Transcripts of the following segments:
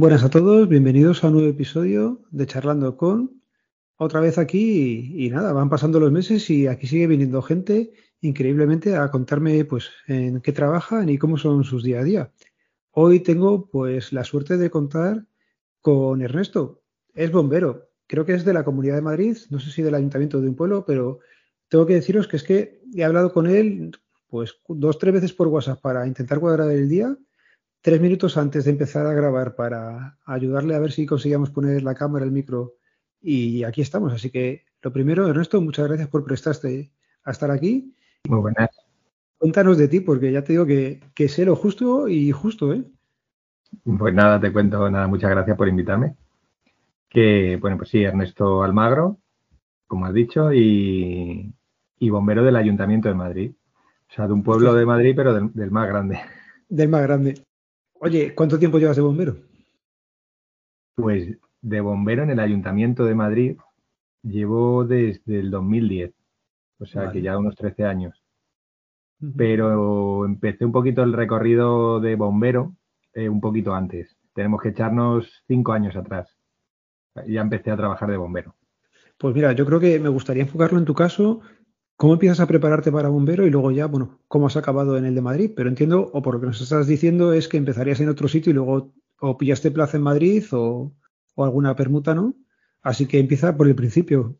Buenas a todos, bienvenidos a un nuevo episodio de Charlando con. Otra vez aquí y, nada, van pasando los meses y aquí sigue viniendo gente increíblemente a contarme pues en qué trabajan y cómo son sus día a día. Hoy tengo pues la suerte de contar con Ernesto. Es bombero, creo que es de la Comunidad de Madrid, no sé si del Ayuntamiento de un pueblo, pero tengo que deciros que es que he hablado con él pues dos, tres veces por WhatsApp para intentar cuadrar el día tres minutos antes de empezar a grabar para ayudarle a ver si conseguíamos poner la cámara, el micro y aquí estamos. Así que lo primero, Ernesto, muchas gracias por prestarte a estar aquí. Muy buenas. Cuéntanos de ti, porque ya te digo que, que sé lo justo y justo, ¿eh? Pues nada, te cuento, nada, muchas gracias por invitarme. Que, bueno, pues sí, Ernesto Almagro, como has dicho, y, bombero del Ayuntamiento de Madrid. O sea, de un pueblo de Madrid, pero del más grande. Del más grande. Oye, ¿cuánto tiempo llevas de bombero? Pues de bombero en el Ayuntamiento de Madrid llevo desde el 2010, o sea que ya unos 13 años. Pero empecé un poquito el recorrido de bombero eh, un poquito antes. Tenemos que echarnos cinco años atrás. Ya empecé a trabajar de bombero. Pues mira, yo creo que me gustaría enfocarlo en tu caso ¿Cómo empiezas a prepararte para bombero y luego ya, bueno, cómo has acabado en el de Madrid? Pero entiendo, o por lo que nos estás diciendo, es que empezarías en otro sitio y luego o pillaste plaza en Madrid o, alguna permuta, ¿no? Así que empieza por el principio.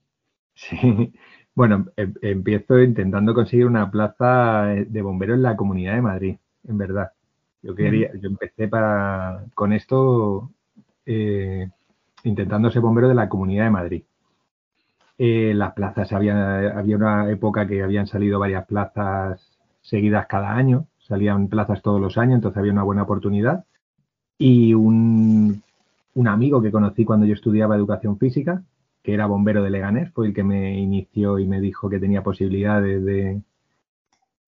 Sí, bueno, em, empiezo intentando conseguir una plaza de bombero en la Comunidad de Madrid, en verdad. Yo quería, yo empecé para con esto eh, intentando ser bombero de la Comunidad de Madrid. Eh, las plazas, había, había una época que habían salido varias plazas seguidas cada año, salían plazas todos los años, entonces había una buena oportunidad. Y un, amigo que conocí cuando yo estudiaba educación física, que era bombero de Leganés, fue el que me inició y me dijo que tenía posibilidades de,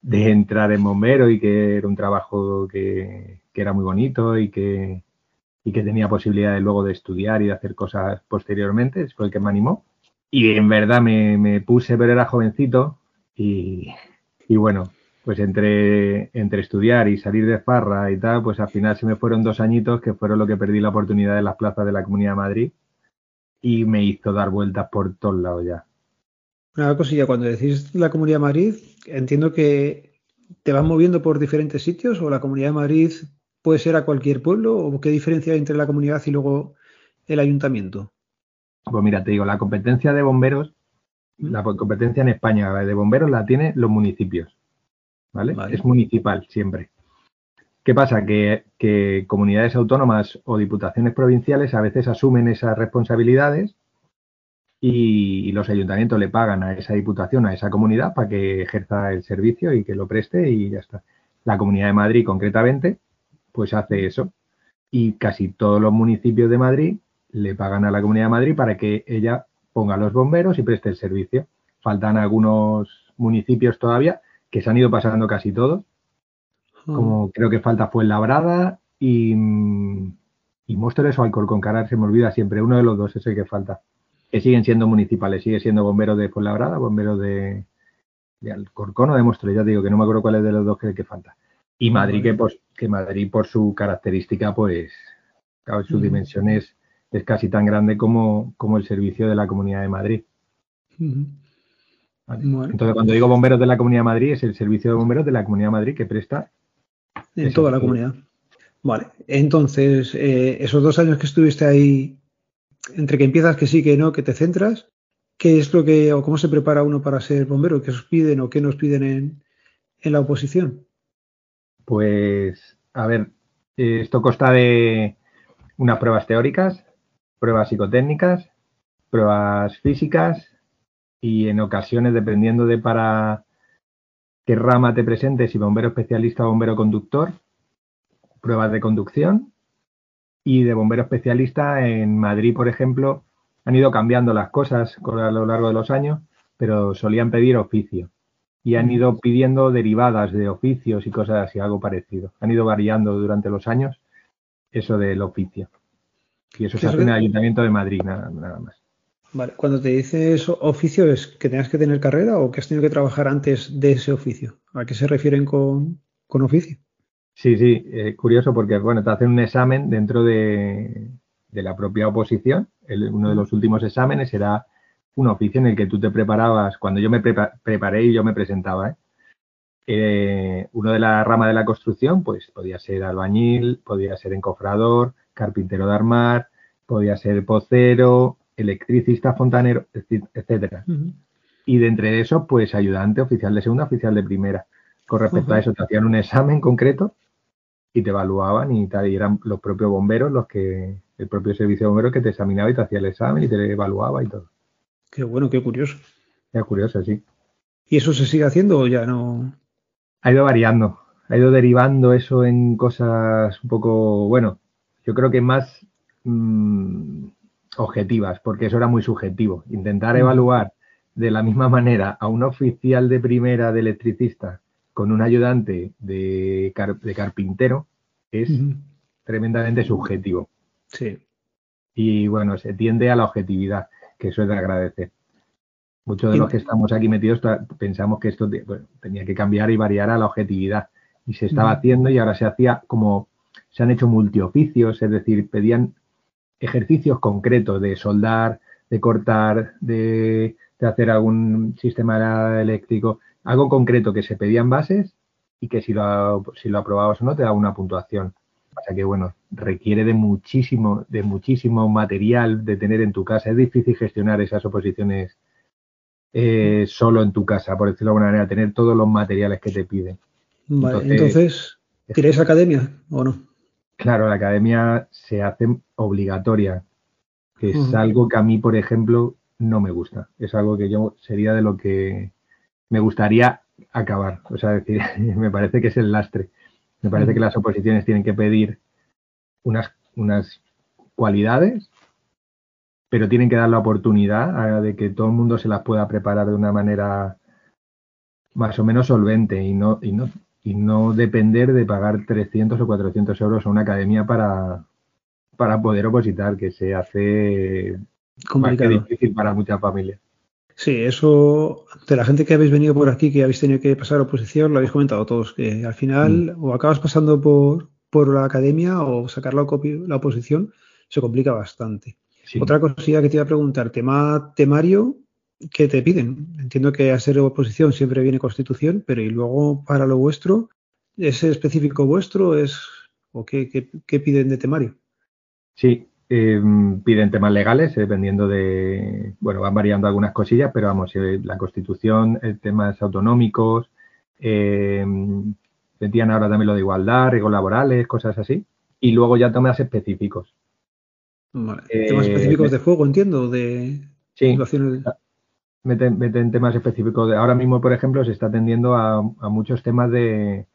de entrar en bombero y que era un trabajo que, que era muy bonito y que, y que tenía posibilidades luego de estudiar y de hacer cosas posteriormente, fue el que me animó. Y en verdad me, puse, pero era jovencito y, bueno, pues entre, entre estudiar y salir de farra y tal, pues al final se me fueron dos añitos que fueron lo que perdí la oportunidad de las plazas de la Comunidad de Madrid y me hizo dar vueltas por todos lados ya. Una cosilla, cuando decís la Comunidad de Madrid, entiendo que te vas moviendo por diferentes sitios o la Comunidad de Madrid puede ser a cualquier pueblo o qué diferencia hay entre la comunidad y luego el ayuntamiento. Pues mira, te digo, la competencia de bomberos, la competencia en España de bomberos la tienen los municipios. ¿vale? Es municipal siempre. ¿Qué pasa? Que, comunidades autónomas o diputaciones provinciales a veces asumen esas responsabilidades y, los ayuntamientos le pagan a esa diputación, a esa comunidad, para que ejerza el servicio y que lo preste y ya está. La Comunidad de Madrid, concretamente, pues hace eso. Y casi todos los municipios de Madrid le pagan a la Comunidad de Madrid para que ella ponga los bomberos y preste el servicio. Faltan algunos municipios todavía que se han ido pasando casi todos, ah. como creo que falta Fuenlabrada y, y Móstoles o Alcorcón se me olvida siempre, uno de los dos es el que falta. Que siguen siendo municipales, sigue siendo bombero de Fuenlabrada, bombero de, de Alcorcón o de Móstoles, ya digo que no me acuerdo cuál es de los dos que, que falta. Y Madrid, que, pues, que Madrid por su característica, pues, claro, sus dimensiones es casi tan grande como, como el servicio de la Comunidad de Madrid. Entonces, cuando digo bomberos de la Comunidad de Madrid, es el servicio de bomberos de la Comunidad de Madrid que presta. En toda la comunidad. Vale, entonces, eh, esos dos años que estuviste ahí, entre que empiezas que sí, que no, que te centras, ¿qué es lo que, o cómo se prepara uno para ser bombero? ¿Qué os piden o qué nos piden en, en la oposición? Pues, a ver, esto consta de unas pruebas teóricas, pruebas psicotécnicas, pruebas físicas y en ocasiones, dependiendo de para qué rama te presentes, si bombero especialista o bombero conductor, pruebas de conducción y de bombero especialista en Madrid, por ejemplo, han ido cambiando las cosas a lo largo de los años, pero solían pedir oficio y han ido pidiendo derivadas de oficios y cosas así, algo parecido. Han ido variando durante los años eso del oficio. Y eso se hace en el Ayuntamiento de Madrid, nada, más. Vale, cuando te dices oficio, ¿es que tengas que tener carrera o que has tenido que trabajar antes de ese oficio? ¿A qué se refieren con, oficio? Sí, sí, es curioso porque, bueno, te hacen un examen dentro de, la propia oposición. uno de los últimos exámenes era un oficio en el que tú te preparabas, cuando yo me preparé y yo me presentaba, ¿eh? Eh, uno de la rama de la construcción, pues podía ser albañil, podía ser encofrador, carpintero de armar, podía ser pocero, electricista, fontanero, etcétera. Y de entre eso, pues ayudante, oficial de segunda, oficial de primera. Con respecto a eso, te hacían un examen concreto y te evaluaban y, tal, y eran los propios bomberos los que, el propio servicio de bomberos que te examinaba y te hacía el examen y te evaluaba y todo. Qué bueno, qué curioso. Qué curioso, sí. ¿Y eso se sigue haciendo o ya no? Ha ido variando, ha ido derivando eso en cosas un poco, bueno, yo creo que más mm, objetivas, porque eso era muy subjetivo. Intentar mm. evaluar de la misma manera a un oficial de primera de electricista con un ayudante de, de carpintero es tremendamente subjetivo. Sí. Y bueno, se tiende a la objetividad que eso es de agradecer. Muchos de los que estamos aquí metidos pensamos que esto tenía que cambiar y variar a la objetividad. Y se estaba haciendo y ahora se hacía como, se han hecho multioficios, es decir, pedían ejercicios concretos de soldar, de cortar, de, hacer algún sistema eléctrico, algo concreto que se pedían bases y que si lo, si lo aprobabas o no te da una puntuación. O sea que bueno, requiere de muchísimo, de muchísimo material de tener en tu casa. Es difícil gestionar esas oposiciones eh, solo en tu casa, por decirlo de alguna manera, tener todos los materiales que te piden. Vale, entonces, entonces academia o no? Claro, la academia se hace obligatoria, que es algo que a mí, por ejemplo, no me gusta. Es algo que yo sería de lo que me gustaría acabar. O sea, decir, me parece que es el lastre. Me parece que las oposiciones tienen que pedir unas, unas cualidades, pero tienen que dar la oportunidad de que todo el mundo se las pueda preparar de una manera más o menos solvente y no, y no, y no depender de pagar 300 o 400 euros a una academia para, para poder opositar, que se hace más que difícil para muchas familias. Sí, eso de la gente que habéis venido por aquí, que habéis tenido que pasar oposición, lo habéis comentado todos, que al final mm. o acabas pasando por, por la academia o sacar la, la oposición se complica bastante. Otra cosilla que te iba a preguntar, tema temario, ¿qué te piden? Entiendo que a ser oposición siempre viene constitución, pero y luego para lo vuestro, ¿es específico vuestro? ¿Es, ¿O qué, qué piden de temario? Sí, Em, piden temas legales, dependiendo de, bueno, van variando algunas cosillas, pero vamos, eh, la Constitución, temas autonómicos, eh, ahora también lo de igualdad, riesgos laborales, cosas así, y luego ya temas específicos. Vale. temas eh, específicos de fuego, entiendo, de sí, Meten, temas específicos. De, ahora mismo, por ejemplo, se está atendiendo a, muchos temas de,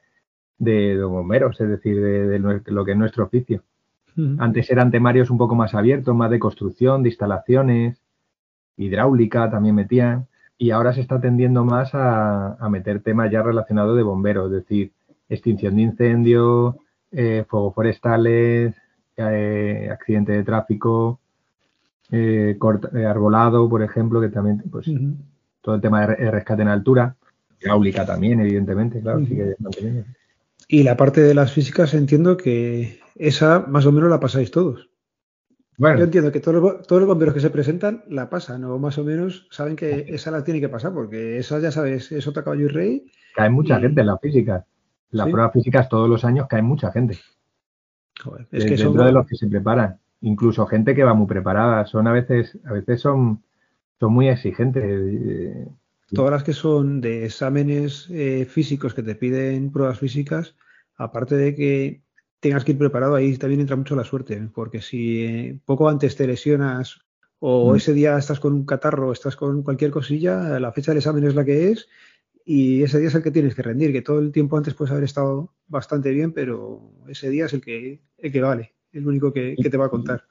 de, bomberos, es decir, de, lo que es nuestro oficio. Antes eran temarios un poco más abiertos, más de construcción, de instalaciones, hidráulica también metían. Y ahora se está tendiendo más a, meter temas ya relacionados de bomberos, es decir, extinción de incendio, eh, fuegos forestales, eh, accidente de tráfico, eh, arbolado, por ejemplo, que también, pues, todo el tema de rescate en altura, hidráulica también, evidentemente, claro, Y la parte de las físicas entiendo que esa más o menos la pasáis todos. Bueno. Yo entiendo que todos los, todos los bomberos que se presentan la pasan, o más o menos saben que esa la tiene que pasar, porque esa ya sabes, es otra caballo y rey. Cae mucha gente en la física. Las pruebas físicas todos los años cae mucha gente. es que dentro de los que se preparan. Incluso gente que va muy preparada. Son a veces, a veces son, son muy exigentes. Eh, todas las que son de exámenes eh, físicos que te piden pruebas físicas, aparte de que tengas que ir preparado, ahí también entra mucho la suerte, porque si eh, poco antes te lesionas o mm. ese día estás con un catarro, estás con cualquier cosilla, la fecha del examen es la que es y ese día es el que tienes que rendir, que todo el tiempo antes puedes haber estado bastante bien, pero ese día es el que, el que vale, el único que, te va a contar.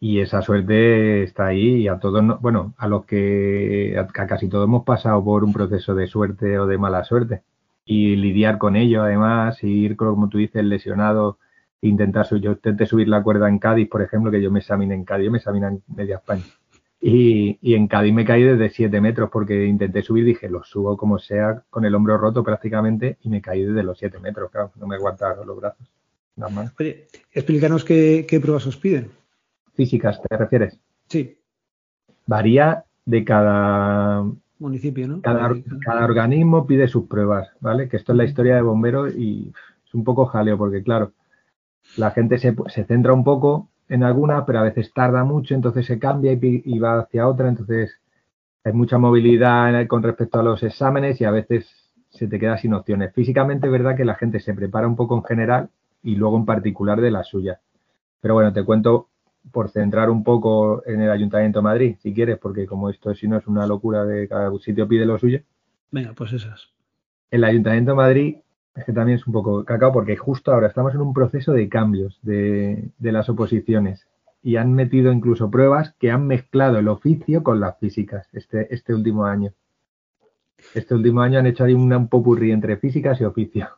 Y esa suerte está ahí y a todos, bueno, a los que a casi todos hemos pasado por un proceso de suerte o de mala suerte y lidiar con ello además, y ir, como tú dices, lesionado, intentar, yo intenté subir la cuerda en Cádiz, por ejemplo, que yo me examiné en Cádiz, yo me examiné en media España. Y, en Cádiz me caí desde 7 metros porque intenté subir, dije, lo subo como sea, con el hombro roto prácticamente, y me caí desde los 7 metros, claro, no me aguantaron los brazos. Nada más. Oye, explícanos qué, pruebas os piden. Físicas, ¿te refieres? Sí. Varía de cada municipio, ¿no? Cada, cada, organismo pide sus pruebas, ¿vale? Que esto es la historia de bomberos y es un poco jaleo porque, claro, la gente se, se centra un poco en alguna, pero a veces tarda mucho, entonces se cambia y, va hacia otra, entonces hay mucha movilidad con respecto a los exámenes y a veces se te queda sin opciones. Físicamente es verdad que la gente se prepara un poco en general y luego en particular de la suya. Pero bueno, te cuento por centrar un poco en el Ayuntamiento de Madrid, si quieres, porque como esto si no es una locura de cada sitio pide lo suyo. Venga, pues esas. El Ayuntamiento de Madrid es que también es un poco cacao porque justo ahora estamos en un proceso de cambios de, las oposiciones y han metido incluso pruebas que han mezclado el oficio con las físicas este, este último año. Este último año han hecho ahí un, popurrí entre físicas y oficio.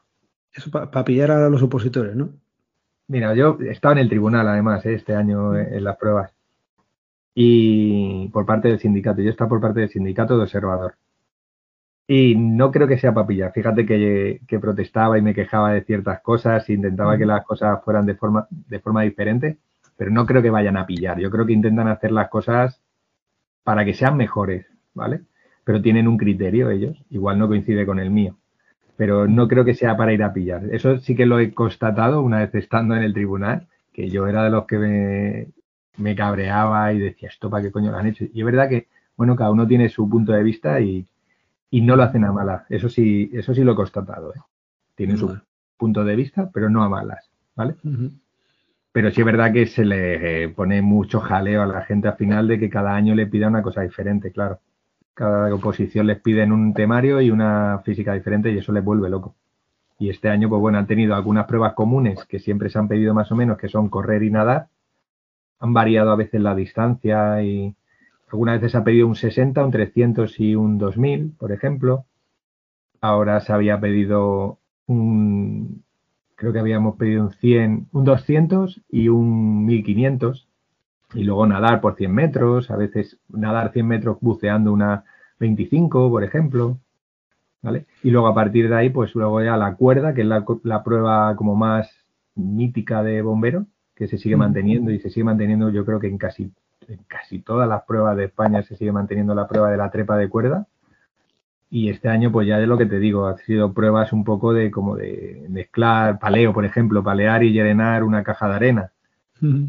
Eso para pillar a los opositores, ¿no? Mira, yo estaba en el tribunal además ¿eh? este año en las pruebas y por parte del sindicato. Yo estaba por parte del sindicato de observador. Y no creo que sea papilla. Fíjate que, protestaba y me quejaba de ciertas cosas, intentaba que las cosas fueran de forma, de forma diferente, pero no creo que vayan a pillar. Yo creo que intentan hacer las cosas para que sean mejores, ¿vale? Pero tienen un criterio ellos, igual no coincide con el mío, pero no creo que sea para ir a pillar. Eso sí que lo he constatado una vez estando en el tribunal, que yo era de los que me, me cabreaba y decía, ¿esto para qué coño lo han hecho? Y es verdad que, bueno, cada uno tiene su punto de vista y, y no lo hacen a malas. Eso sí, eso sí lo he constatado. ¿eh? Tienen su punto de vista, pero no a malas, ¿vale? Pero sí es verdad que se le pone mucho jaleo a la gente al final de que cada año le pida una cosa diferente, claro. Cada oposición les piden un temario y una física diferente y eso les vuelve loco. Y este año, pues bueno, han tenido algunas pruebas comunes que siempre se han pedido más o menos, que son correr y nadar. Han variado a veces la distancia y, algunas veces ha pedido un 60, un 300 y un 2000, por ejemplo. Ahora se había pedido un, creo que habíamos pedido un 100, un 200 y un 1500. Y luego nadar por 100 metros, a veces nadar 100 metros buceando una 25, por ejemplo. ¿Vale? Y luego a partir de ahí, pues luego ya la cuerda, que es la, la prueba como más mítica de bombero, que se sigue manteniendo y se sigue manteniendo yo creo que en casi en casi todas las pruebas de España se sigue manteniendo la prueba de la trepa de cuerda. Y este año, pues ya es lo que te digo, ha sido pruebas un poco de como de mezclar paleo, por ejemplo, palear y llenar una caja de arena,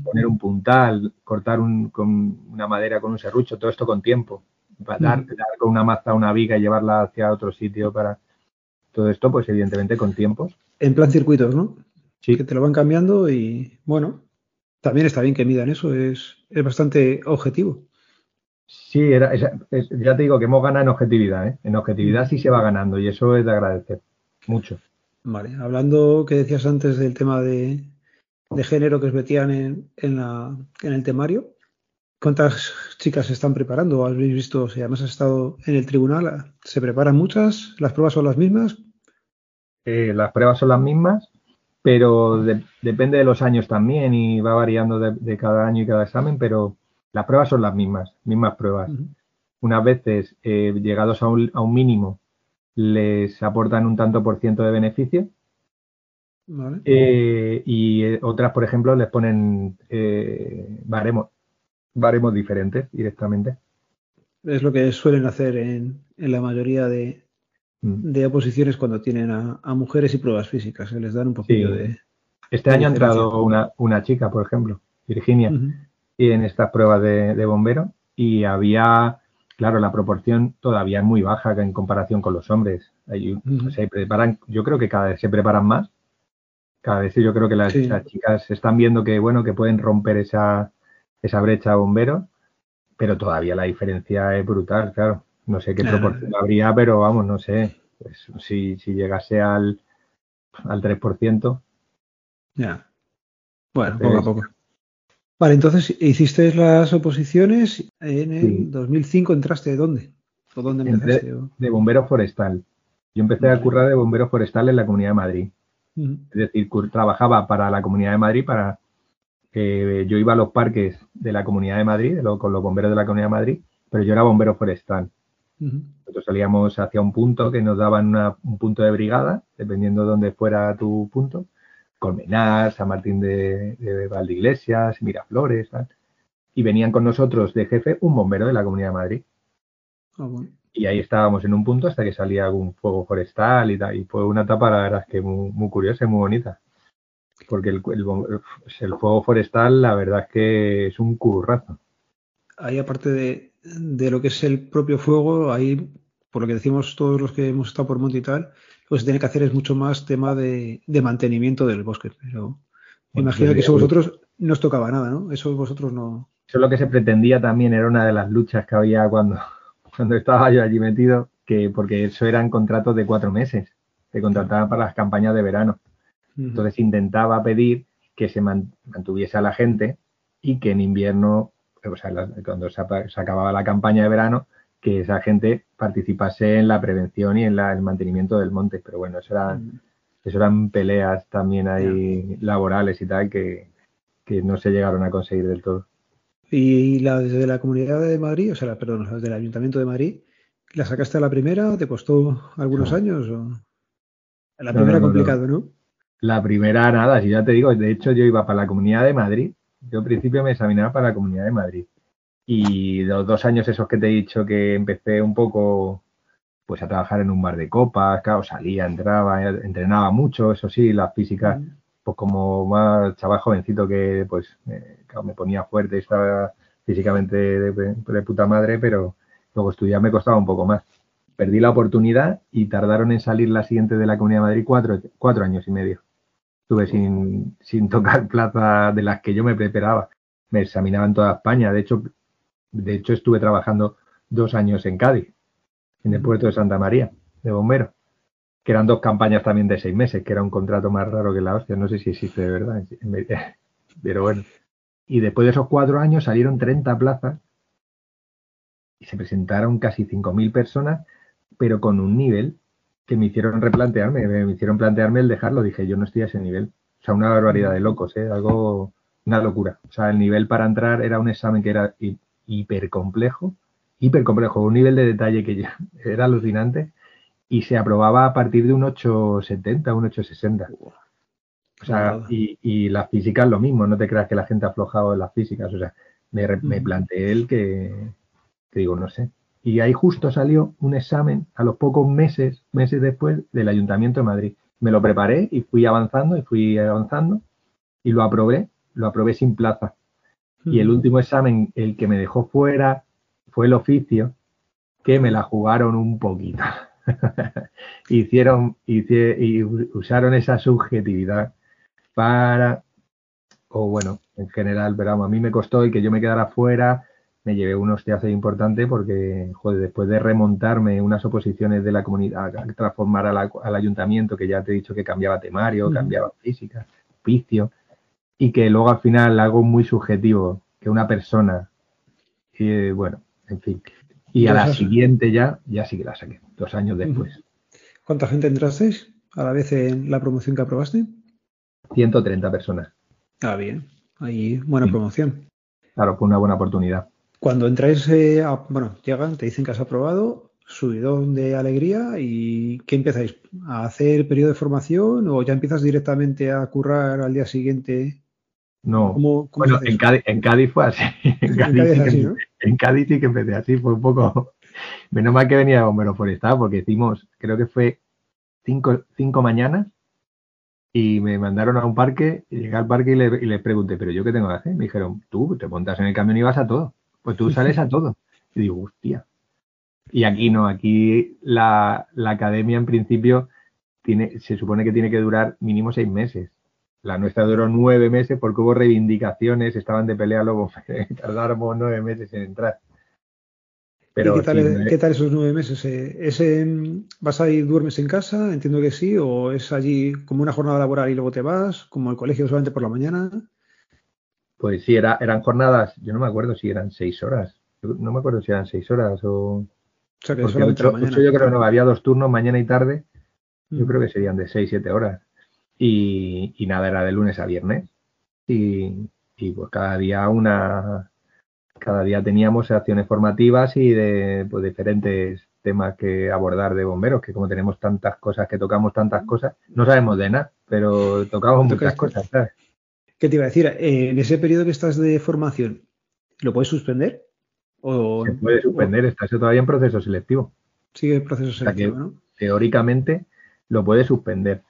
poner un puntal, cortar con una madera con un serrucho, todo esto con tiempo, dar, con una maza una viga y llevarla hacia otro sitio para todo esto, pues evidentemente con tiempos. En plan circuitos, ¿no? Sí. Que te lo van cambiando y bueno, también está bien que midan eso, es, bastante objetivo. Sí, era, ya te digo que hemos ganado en objetividad, ¿eh? En objetividad sí se va ganando y eso es de agradecer mucho. Vale, hablando que decías antes del tema de, género que os metían en, en, el temario, ¿cuántas chicas se están preparando? ¿Habéis visto, si además has estado en el tribunal, ¿se preparan muchas? ¿Las pruebas son las mismas? Eh, las pruebas son las mismas pero depende de los años también y va variando de, cada año y cada examen, pero las pruebas son las mismas, mismas pruebas. Unas veces, eh, llegados a un, a un, mínimo, les aportan un tanto por ciento de beneficio. Eh, y eh, otras, por ejemplo, les ponen baremos, baremos diferentes directamente. Es lo que suelen hacer en la mayoría de, Mm. de oposiciones cuando tienen a, mujeres y pruebas físicas, se les dan un poquito de... Este año ha entrado una, chica, por ejemplo, Virginia, y en estas pruebas de, bombero y había, claro, la proporción todavía es muy baja en comparación con los hombres. se preparan, yo creo que cada vez se preparan más. Cada vez yo creo que las, chicas están viendo que, bueno, que pueden romper esa, esa brecha bombero, pero todavía la diferencia es brutal, claro. No sé qué proporción habría, pero vamos, no sé. Pues, si, si llegase al, al 3%. Ya. Bueno, poco a poco. Vale, entonces hiciste las oposiciones. En el 2005 entraste de dónde? ¿O dónde empezaste? De bombero forestal. Yo empecé a currar de bombero forestal en la Comunidad de Madrid. Es decir, trabajaba para la Comunidad de Madrid para yo iba a los parques de la Comunidad de Madrid, con los bomberos de la Comunidad de Madrid, pero yo era bombero forestal. Nosotros salíamos hacia un punto que nos daban un punto de brigada, dependiendo de dónde fuera tu punto. Colmenar, San Martín de, de Valdeiglesias, Miraflores, y venían con nosotros de jefe un bombero de la Comunidad de Madrid. Ah, y ahí estábamos en un punto hasta que salía algún fuego forestal y tal. Y fue una etapa, la verdad, es que muy, curiosa y muy bonita. Porque el, el, fuego forestal, la verdad es que es un currazo. Ahí, aparte de, de lo que es el propio fuego, ahí, por lo que decimos todos los que hemos estado por monte y tal, lo que se tiene que hacer es mucho más tema de, mantenimiento del bosque. Pero me imagino que eso vosotros no os tocaba nada, ¿no? Eso vosotros no. Eso lo que se pretendía también era una de las luchas que había cuando, cuando estaba yo allí metido, que porque eso eran contratos de cuatro meses, se contrataban para las campañas de verano. Entonces intentaba pedir que se mantuviese a la gente y que en invierno o sea, cuando se, acababa la campaña de verano, que esa gente participase en la prevención y en el mantenimiento del monte. Pero bueno, eso eran, eso eran peleas también ahí laborales y tal que, no se llegaron a conseguir del todo. ¿Y la desde la Comunidad de Madrid, o sea, la, perdón, desde el Ayuntamiento de Madrid, la sacaste a la primera? ¿Te costó algunos años? O... La primera complicado, ¿no? La primera nada, si ya te digo, de hecho yo iba para la Comunidad de Madrid yo al principio me examinaba para la Comunidad de Madrid. Y los dos años esos que te he dicho que empecé un poco pues a trabajar en un bar de copas, claro, salía, entraba, entrenaba mucho, eso sí, las físicas, pues como más chaval jovencito que pues me ponía fuerte y estaba físicamente de, puta madre, pero luego estudiar me costaba un poco más. Perdí la oportunidad y tardaron en salir la siguiente de la Comunidad de Madrid cuatro, cuatro años y medio estuve sin, sin tocar plaza de las que yo me preparaba. Me examinaba en toda España. De hecho, de hecho estuve trabajando dos años en Cádiz, en el puerto de Santa María, de bombero, que eran dos campañas también de seis meses, que era un contrato más raro que la hostia. No sé si existe de verdad, pero bueno. Y después de esos cuatro años salieron 30 plazas y se presentaron casi 5.000 personas, pero con un nivel que me hicieron replantearme, me hicieron plantearme el dejarlo. Dije, yo no estoy a ese nivel. O sea, una barbaridad de locos, ¿eh? Algo, una locura. O sea, el nivel para entrar era un examen que era hiper complejo, hiper complejo, un nivel de detalle que ya era alucinante y se aprobaba a partir de un 870, un 860. O sea, y, y las físicas lo mismo, no te creas que la gente ha aflojado en las físicas. O sea, me, me planteé el que, que digo, no sé, y ahí justo salió un examen a los pocos meses, meses después del Ayuntamiento de Madrid. Me lo preparé y fui avanzando y fui avanzando y lo aprobé, lo aprobé sin plaza. Y el último examen, el que me dejó fuera, fue el oficio, que me la jugaron un poquito. Hicieron y usaron esa subjetividad para, o bueno, en general, pero a mí me costó y que yo me quedara fuera me llevé un hostiazo importante porque, joder, después de remontarme unas oposiciones de la comunidad, a transformar al ayuntamiento, que ya te he dicho que cambiaba temario, cambiaba física, oficio, y que luego al final algo muy subjetivo, que una persona, y bueno, en fin. Y a la siguiente ya, ya sí que la saqué, dos años después. ¿Cuánta gente entrasteis a la vez en la promoción que aprobaste? 130 personas. Ah, bien. Ahí buena promoción. Claro, fue una buena oportunidad. Cuando entráis, eh, bueno, llegan, te dicen que has aprobado, subidón de alegría y ¿qué empezáis? ¿A hacer periodo de formación o ya empiezas directamente a currar al día siguiente? No, bueno, en Cádiz, fue así. En Cádiz, sí que empecé así, fue un poco... Menos mal que venía de bombero forestal porque hicimos, creo que fue cinco, cinco mañanas y me mandaron a un parque, llegué al parque y, le, y les pregunté, ¿pero yo qué tengo que hacer? Me dijeron, tú te montas en el camión y vas a todo. Pues tú sales a todo. Y digo, hostia. Y aquí no, aquí la, academia en principio tiene, se supone que tiene que durar mínimo seis meses. La nuestra duró nueve meses porque hubo reivindicaciones, estaban de pelea, luego tardamos nueve meses en entrar. Pero qué, tal, esos nueve meses? ¿Ese, ¿Vas a ir, duermes en casa? Entiendo que sí. ¿O es allí como una jornada laboral y luego te vas? ¿Como el colegio solamente por la mañana? Pues sí, era, eran jornadas, yo no me acuerdo si eran seis horas. no me acuerdo si eran seis horas o. O sea que ocho, yo creo que no, había dos turnos, mañana y tarde. Yo mm. creo que serían de seis, siete horas. Y, nada, era de lunes a viernes. Y, y pues cada día una, cada día teníamos acciones formativas y de pues, diferentes temas que abordar de bomberos, que como tenemos tantas cosas, que tocamos tantas cosas, no sabemos de nada, pero tocamos muchas cosas, ¿sabes? ¿Qué te iba a decir? Eh, en ese periodo que estás de formación, ¿lo puedes suspender? O, Se puede suspender, estás todavía en proceso selectivo. Sigue el proceso selectivo, ¿no? Teóricamente lo puede suspender.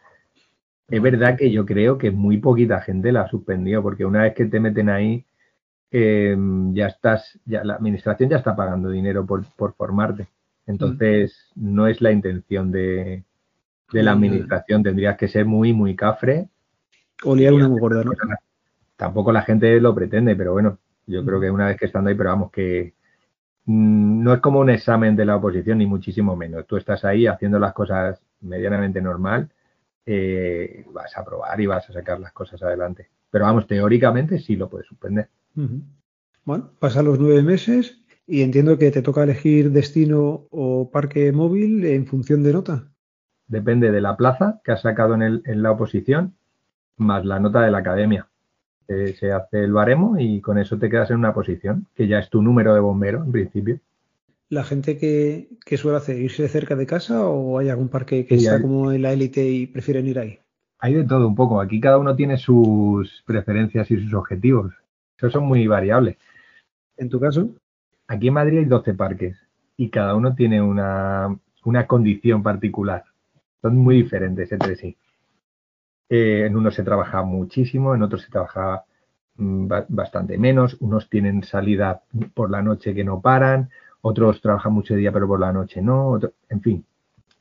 Es verdad que yo creo que muy poquita gente la ha suspendido, porque una vez que te meten ahí, eh, ya estás, ya la administración ya está pagando dinero por, formarte. Entonces, no es la intención de, la administración. Tendrías que ser muy, muy cafre. O liar una muy gorda, ¿no? Tampoco la gente lo pretende, pero bueno, yo creo que una vez que estando ahí, pero vamos, que mm, no es como un examen de la oposición, ni muchísimo menos. Tú estás ahí haciendo las cosas medianamente normal eh, vas a probar y vas a sacar las cosas adelante. Pero vamos, teóricamente sí lo puedes suspender. Bueno, pasan los nueve meses y entiendo que te toca elegir destino o parque móvil en función de nota. Depende de la plaza que has sacado en, la oposición, más la nota de la academia. Eh, se hace el baremo y con eso te quedas en una posición, que ya es tu número de bombero en principio la gente que, suele hacer irse cerca de casa o hay algún parque que está como en la élite y prefieren ir ahí? Hay de todo un poco. Aquí cada uno tiene sus preferencias y sus objetivos. Esos son muy variables. ¿En tu caso? Aquí en Madrid hay 12 parques y cada uno tiene una, condición particular. Son muy diferentes entre sí. Eh, en unos se trabaja muchísimo, en otros se trabaja mm, bastante menos. Unos tienen salida por la noche que no paran, otros trabajan mucho de día pero por la noche no, en fin,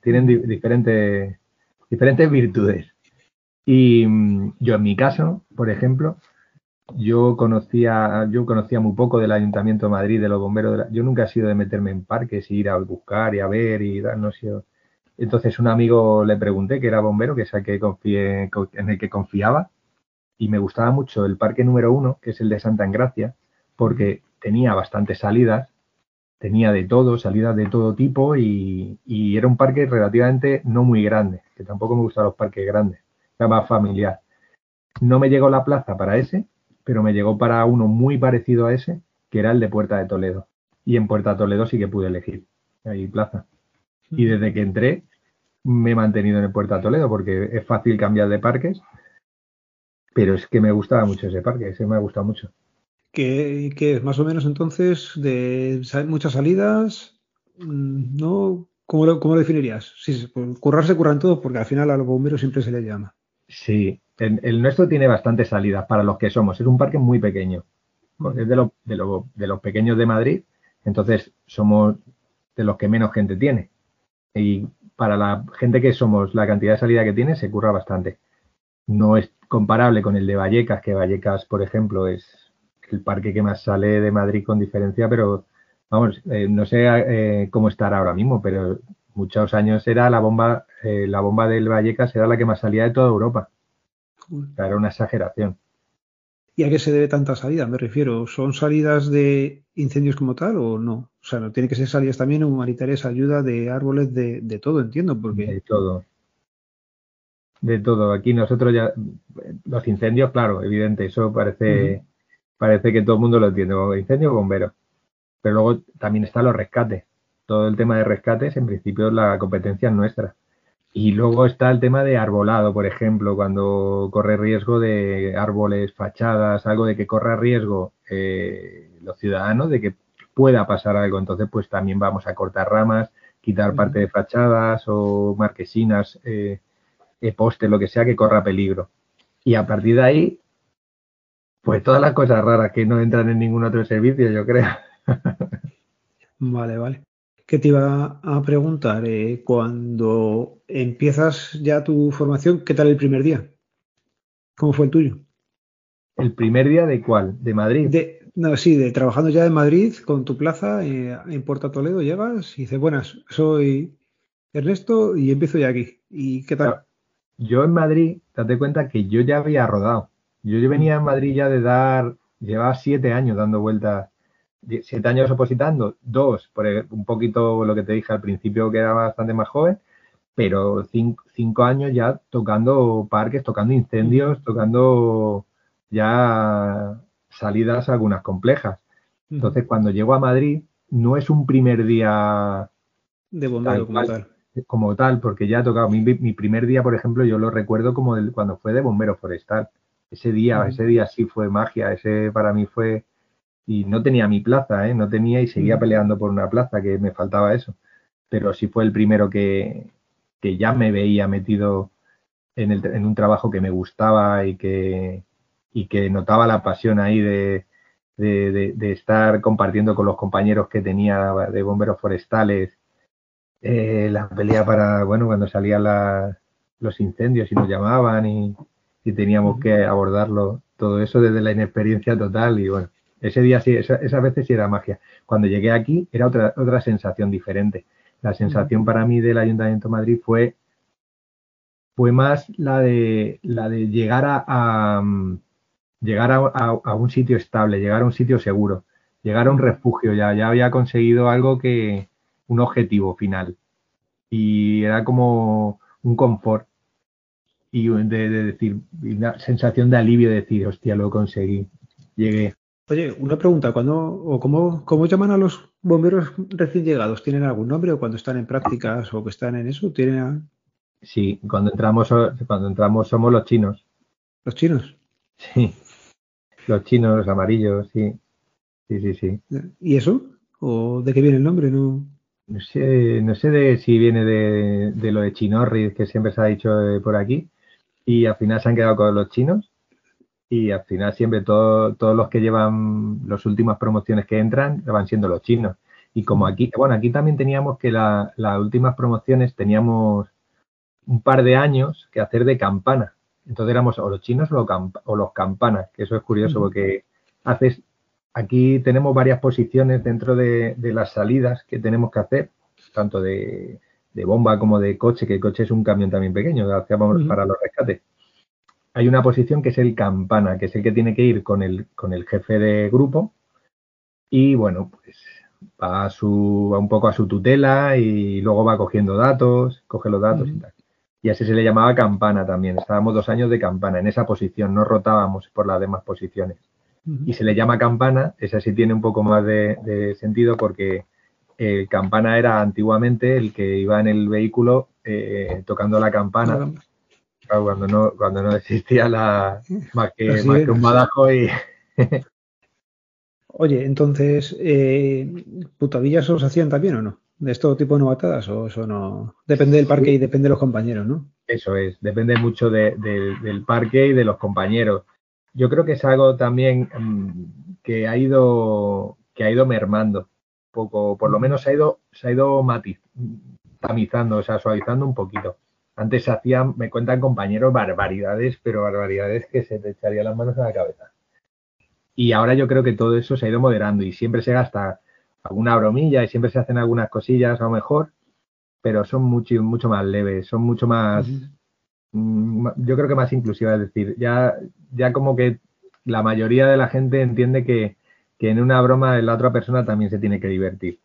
tienen diferentes, diferentes virtudes. Y mm, yo en mi caso, por ejemplo, yo conocía, yo conocía muy poco del Ayuntamiento de Madrid, de los bomberos. yo nunca he sido de meterme en parques, ir a buscar y a ver y dar, no sé. Entonces un amigo le pregunté que era bombero, que es el que confié, en el que confiaba, y me gustaba mucho el parque número uno, que es el de Santa Engracia, porque tenía bastantes salidas tenía de todo, salidas de todo tipo y, era un parque relativamente no muy grande, que tampoco me gustan los parques grandes, era más familiar. No me llegó la plaza para ese, pero me llegó para uno muy parecido a ese, que era el de Puerta de Toledo. Y en Puerta de Toledo sí que pude elegir ahí plaza. Y desde que entré me he mantenido en el Puerta de Toledo porque es fácil cambiar de parques, pero es que me gustaba mucho ese parque, ese me ha gustado mucho que, es más o menos entonces de muchas salidas, mm, ¿no? ¿Cómo lo, cómo definirías? Sí, pues, currarse curran todos porque al final a los bomberos siempre se les llama. Sí, el, nuestro tiene bastantes salidas para los que somos. Es un parque muy pequeño. Es de, de, de los pequeños de Madrid, entonces somos de los que menos gente tiene. Y para la gente que somos, la cantidad de salida que tiene se curra bastante. No es comparable con el de Vallecas, que Vallecas, por ejemplo, es el parque que más sale de Madrid con diferencia, pero vamos, eh, no sé eh, cómo estará ahora mismo, pero muchos años era la bomba, eh, la bomba del Vallecas era la que más salía de toda Europa. Era una exageración. ¿Y a qué se debe tanta salida? Me refiero, ¿son salidas de incendios como tal o no? O sea, no tiene que ser salidas también humanitarias, ayuda de árboles, de, de todo, entiendo, porque... De todo. De todo. Aquí nosotros ya, los incendios, claro, evidente, eso parece, parece que todo el mundo lo entiende, incendio o bombero. Pero luego también están los rescates. Todo el tema de rescates, en principio, la competencia es nuestra. Y luego está el tema de arbolado, por ejemplo, cuando corre riesgo de árboles, fachadas, algo de que corra riesgo eh, los ciudadanos de que pueda pasar algo. Entonces, pues también vamos a cortar ramas, quitar parte de fachadas o marquesinas, eh, eh postes, lo que sea que corra peligro. Y a partir de ahí, pues todas las cosas raras que no entran en ningún otro servicio, yo creo. vale, vale. ¿Qué te iba a preguntar? Eh, cuando empiezas ya tu formación, ¿qué tal el primer día? ¿Cómo fue el tuyo? ¿El primer día de cuál? ¿De Madrid? De, no, sí, de trabajando ya en Madrid con tu plaza eh, en Puerto Toledo, llegas y dices, buenas, soy Ernesto y empiezo ya aquí. ¿Y qué tal? Yo en Madrid, date cuenta que yo ya había rodado. Yo, yo venía en Madrid ya de dar, llevaba siete años dando vueltas, siete años opositando, dos, por un poquito lo que te dije al principio que era bastante más joven, pero cinco, años ya tocando parques, tocando incendios, tocando ya salidas algunas complejas. Entonces, cuando llego a Madrid, no es un primer día de bombero como tal. Como tal, porque ya ha tocado. Mi, mi, primer día, por ejemplo, yo lo recuerdo como cuando fue de bombero forestal. Ese día, ese día sí fue magia. Ese para mí fue. Y no tenía mi plaza, ¿eh? No tenía y seguía peleando por una plaza, que me faltaba eso. Pero sí fue el primero que, que ya me veía metido en, el, en un trabajo que me gustaba y que, y que notaba la pasión ahí de, de, estar compartiendo con los compañeros que tenía de bomberos forestales eh, la pelea para, bueno, cuando salían los incendios y nos llamaban y, teníamos que abordarlo, todo eso desde la inexperiencia total y bueno, ese día sí, esa, esas veces sí era magia. Cuando llegué aquí era otra, otra sensación diferente. La sensación para mí del Ayuntamiento de Madrid fue, fue más la de, la de llegar a llegar a, un sitio estable, llegar a un sitio seguro, llegar a un refugio, ya, ya había conseguido algo que, un objetivo final. Y era como un confort y de, decir, una sensación de alivio de decir, hostia, lo conseguí, llegué. Oye, una pregunta, ¿cuándo o cómo, cómo llaman a los bomberos recién llegados? ¿Tienen algún nombre o cuando están en prácticas o que están en eso? ¿Tienen Sí, cuando entramos, cuando entramos somos los chinos. ¿Los chinos? Sí. Los chinos, los amarillos, sí. Sí, sí, sí. ¿Y eso? ¿O de qué viene el nombre? No, no sé, no sé de si viene de, lo de Chinorris, que siempre se ha dicho por aquí, y al final se han quedado con los chinos. Y al final siempre todos los que llevan las últimas promociones que entran van siendo los chinos. Y como aquí, bueno, aquí también teníamos que las últimas promociones teníamos un par de años que hacer de campana. Entonces éramos o los chinos o los, campanas, que eso es curioso porque haces, aquí tenemos varias posiciones dentro de, las salidas que tenemos que hacer, tanto de, bomba como de coche, que el coche es un camión también pequeño, que hacíamos para los rescates. Hay una posición que es el campana, que es el que tiene que ir con el, con el jefe de grupo y bueno, pues va, a su, va un poco a su tutela y luego va cogiendo datos, coge los datos y tal y así se le llamaba campana también. Estábamos dos años de campana en esa posición, no rotábamos por las demás posiciones. Y se le llama campana, esa sí tiene un poco más de, sentido porque el campana era antiguamente el que iba en el vehículo eh, tocando la campana. Cuando no, cuando no existía la más que, más que un madajo y Oye, entonces, eh, ¿putadillas os hacían también o no? de esto tipo de novatadas o eso no? Depende del parque y depende de los compañeros, ¿no? Eso es, depende mucho del parque y de los compañeros. Yo creo que es algo también mm, que ha ido que ha ido mermando poco, por lo menos se ha ido se ha ido matiz, tamizando, o sea, suavizando un poquito. Antes se hacían, me cuentan compañeros, barbaridades, pero barbaridades que se te echarían las manos a la cabeza. Y ahora yo creo que todo eso se ha ido moderando y siempre se gasta alguna bromilla y siempre se hacen algunas cosillas a lo mejor, pero son mucho, mucho más leves, son mucho más, mm, yo creo que más inclusivas, es decir, ya, ya como que la mayoría de la gente entiende que, en una broma la otra persona también se tiene que divertir.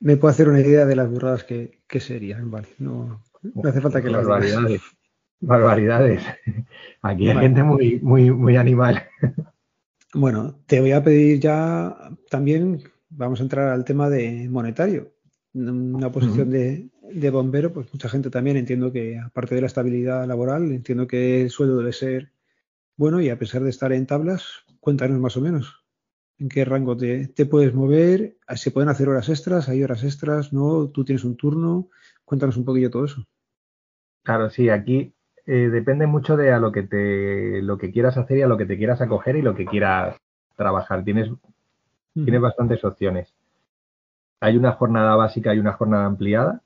Me puedo hacer una idea de las burradas que, serían, vale, no, hace falta que las barbaridades. Barbaridades. Aquí hay gente muy, muy, muy animal. Bueno, te voy a pedir ya también, vamos a entrar al tema de monetario. Una posición de, bombero, pues mucha gente también entiendo que, aparte de la estabilidad laboral, entiendo que el sueldo debe ser bueno y a pesar de estar en tablas, cuéntanos más o menos. ¿En qué rango te, te puedes mover? ¿Se pueden hacer horas extras? ¿Hay horas extras? ¿No? ¿Tú tienes un turno? Cuéntanos un poquillo todo eso. Claro, sí, aquí eh, depende mucho de a lo que te lo que quieras hacer y a lo que te quieras acoger y lo que quieras trabajar. Tienes, tienes bastantes opciones. Hay una jornada básica y una jornada ampliada.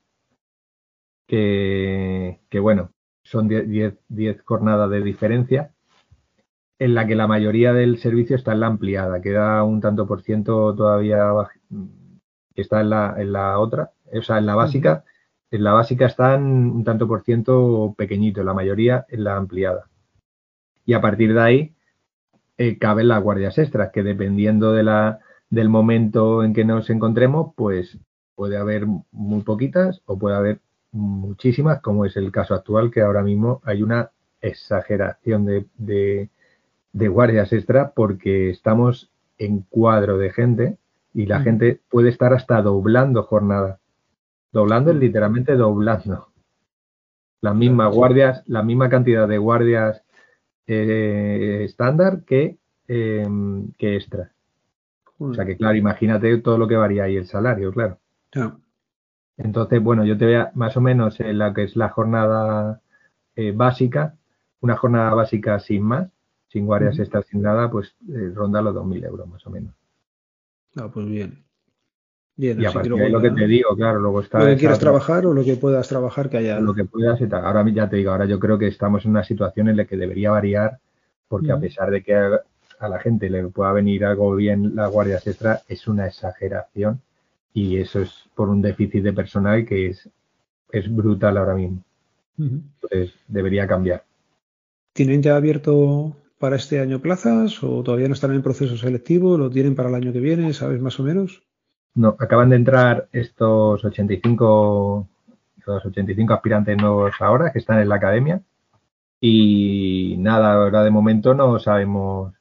Que, que bueno, son 10 jornadas de diferencia, en la que la mayoría del servicio está en la ampliada. Queda un tanto por ciento todavía que está en la, en la otra, o sea, en la básica, en la básica están un tanto por ciento pequeñito, la mayoría en la ampliada. Y a partir de ahí eh, caben las guardias extras, que dependiendo de la, del momento en que nos encontremos, pues puede haber muy poquitas o puede haber muchísimas, como es el caso actual, que ahora mismo hay una exageración de, de guardias extra porque estamos en cuadro de gente y la gente puede estar hasta doblando jornada. Doblando es literalmente doblando. Las mismas guardias, la misma cantidad de guardias eh, estándar que, em, que extra. O sea que, claro, imagínate todo lo que varía ahí el salario, claro. Entonces, bueno, yo te veo más o menos en la que es la jornada eh, básica, una jornada básica sin más, sin guardias extras, sin nada, pues eh, ronda los 2.000 euros más o menos. Ah, pues bien. Bien, y a partir de lo que te digo, claro, luego está... Lo que quieras trabajar o lo que puedas trabajar que haya... Lo que puedas. Ahora ya te digo, ahora yo creo que estamos en una situación en la que debería variar, porque a pesar de que a, la gente le pueda venir algo bien las guardias extra, es una exageración y eso es por un déficit de personal que es, es brutal ahora mismo. Entonces, debería cambiar. ¿Tienen ya abierto para este año plazas o todavía no están en proceso selectivo? ¿Lo tienen para el año que viene? ¿Sabes más o menos? No, acaban de entrar estos 85, los 85 aspirantes nuevos ahora que están en la academia y nada, ahora de momento no sabemos,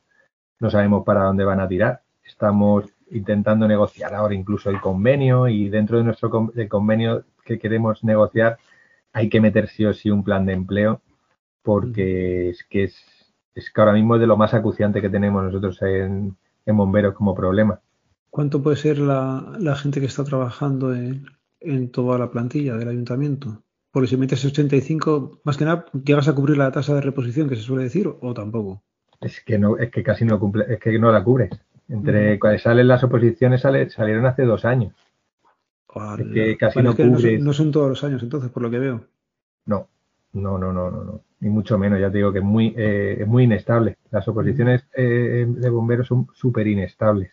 no sabemos para dónde van a tirar. Estamos intentando negociar ahora incluso el convenio y dentro de nuestro convenio que queremos negociar hay que meter sí o sí un plan de empleo porque es que es es que ahora mismo es de lo más acuciante que tenemos nosotros en, bomberos como problema. ¿Cuánto puede ser la, gente que está trabajando en, toda la plantilla del ayuntamiento? Porque si metes 85, más que nada, ¿llegas a cubrir la tasa de reposición que se suele decir o tampoco? Es que no, es que casi no cumple, es que no la cubres. Entre cuando salen las oposiciones salieron hace dos años. es que casi no, cubres. no son todos los años entonces, por lo que veo. No, no, no, no, no, no ni mucho menos. Ya te digo que es muy, eh, muy inestable. Las oposiciones eh, de bomberos son súper inestables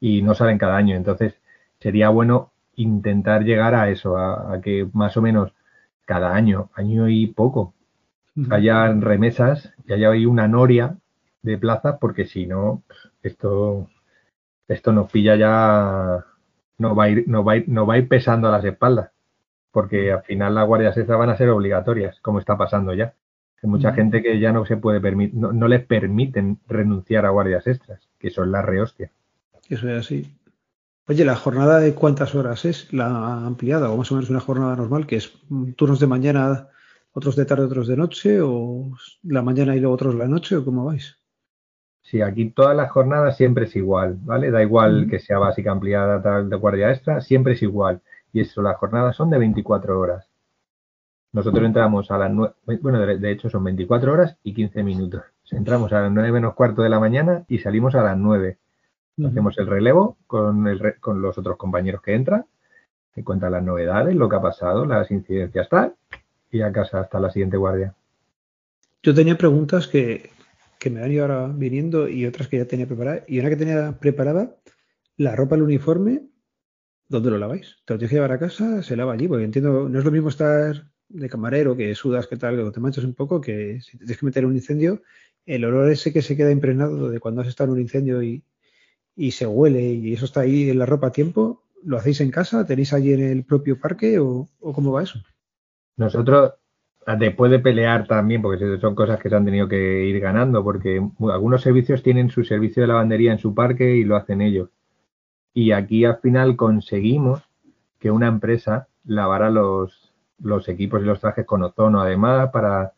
y no salen cada año. Entonces, sería bueno intentar llegar a eso, a, que más o menos cada año, año y poco, haya remesas y haya ahí una noria de plazas, porque si no, esto, esto nos pilla ya, no va a ir, no va a ir, va a ir pesando a las espaldas porque al final las guardias extras van a ser obligatorias, como está pasando ya. Hay mucha gente que ya no se puede permitir, no, les permiten renunciar a guardias extras, que son la rehostia. Eso es así. Oye, ¿la jornada de cuántas horas es la ampliada? O más o menos una jornada normal, que es turnos de mañana, otros de tarde, otros de noche, o la mañana y luego otros la noche, o cómo vais? Sí, aquí todas las jornadas siempre es igual, ¿vale? Da igual que sea básica, ampliada, tal, de guardia extra, siempre es igual. Y eso, las jornadas son de 24 horas. Nosotros entramos a las 9, bueno, de, hecho son 24 horas y 15 minutos. Entramos a las 9 menos cuarto de la mañana y salimos a las 9. Hacemos el relevo con, con los otros compañeros que entran, que cuentan las novedades, lo que ha pasado, las incidencias tal, y a casa hasta la siguiente guardia. Yo tenía preguntas que, que me han ido ahora viniendo y otras que ya tenía preparadas. Y una que tenía preparada, la ropa, el uniforme, ¿Dónde lo laváis? ¿Te lo tienes que llevar a casa? ¿Se lava allí? Porque entiendo, no es lo mismo estar de camarero, que sudas, que tal, que te manchas un poco, que si te tienes que meter en un incendio, el olor ese que se queda impregnado de cuando has estado en un incendio y, se huele y eso está ahí en la ropa a tiempo, ¿lo hacéis en casa? ¿Tenéis allí en el propio parque o, cómo va eso? Nosotros, después de pelear también, porque son cosas que se han tenido que ir ganando, porque algunos servicios tienen su servicio de lavandería en su parque y lo hacen ellos. Y aquí al final conseguimos que una empresa lavara los, los equipos y los trajes con ozono, además, para,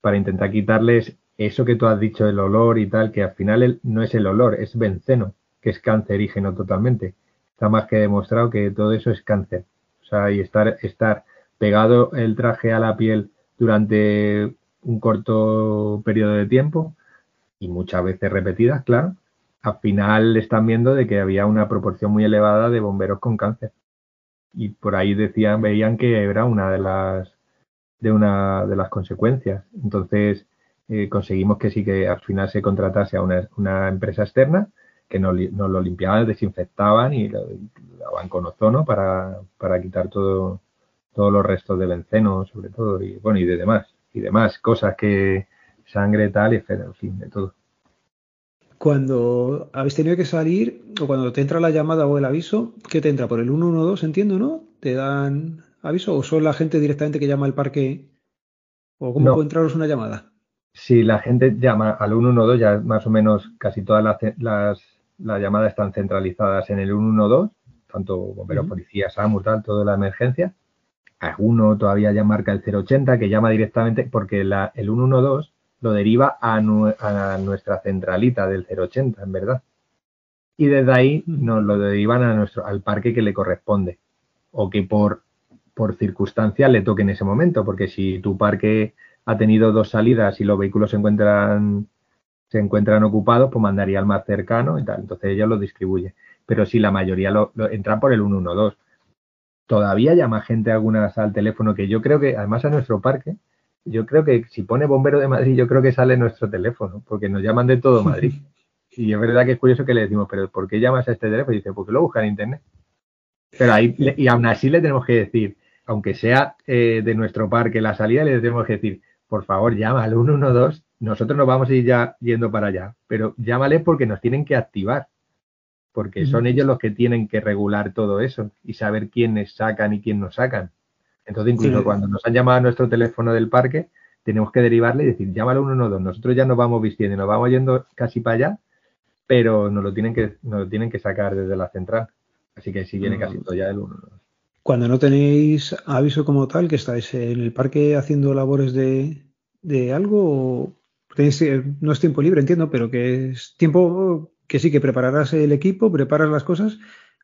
para intentar quitarles eso que tú has dicho, el olor y tal, que al final no es el olor, es benceno, que es cancerígeno totalmente. Está más que demostrado que todo eso es cáncer. O sea, y estar, estar pegado el traje a la piel durante un corto periodo de tiempo y muchas veces repetidas, claro, al final están viendo de que había una proporción muy elevada de bomberos con cáncer. Y por ahí decían, veían que era una de las de una de las consecuencias. Entonces eh, conseguimos que sí que al final se contratase a una, empresa externa que nos, lo limpiaban, desinfectaban y lo, lavaban con ozono para, para quitar todo, todos los restos de benceno, sobre todo, y bueno, y de demás, y demás cosas que sangre tal, y en fin, de todo cuando habéis tenido que salir o cuando te entra la llamada o el aviso, ¿qué te entra? Por el 112, entiendo, ¿no? ¿Te dan aviso o son la gente directamente que llama al parque? ¿O cómo puede entraros una llamada? si la gente llama al 112, ya más o menos casi todas las, llamadas están centralizadas en el 112, tanto bomberos, policías, SAMU, tal, toda la emergencia. Alguno todavía ya marca el 080, que llama directamente, porque el 112 lo deriva a, nuestra centralita del 080, en verdad. Y desde ahí nos lo derivan a nuestro, al parque que le corresponde. O que por, por circunstancia le toque en ese momento, porque si tu parque ha tenido dos salidas y los vehículos se encuentran se encuentran ocupados, pues mandaría al más cercano y tal. Entonces ellos lo distribuye. Pero si la mayoría lo, entran por el 112. Todavía llama gente algunas al teléfono que yo creo que, además a nuestro parque, yo creo que si pone bombero de Madrid, yo creo que sale nuestro teléfono, porque nos llaman de todo Madrid. Y es verdad que es curioso que le decimos, pero ¿por qué llamas a este teléfono? Y dice, porque lo busca en internet. Pero ahí, y aún así le tenemos que decir, aunque sea eh, de nuestro parque la salida, le tenemos que decir, por favor, llama al 112. Nosotros nos vamos a ir ya yendo para allá, pero llámale porque nos tienen que activar, porque son ellos los que tienen que regular todo eso y saber quiénes sacan y quién no sacan. Entonces, incluso cuando nos han llamado a nuestro teléfono del parque, tenemos que derivarle y decir, llámale al 112. Nosotros ya nos vamos vistiendo y nos vamos yendo casi para allá, pero nos lo tienen que, nos lo tienen que sacar desde la central. Así que sí viene casi todo ya el 112. Cuando no tenéis aviso como tal, que estáis en el parque haciendo labores de, de algo, tenéis, eh, no es tiempo libre, entiendo, pero que es tiempo que sí, que prepararás el equipo, preparas las cosas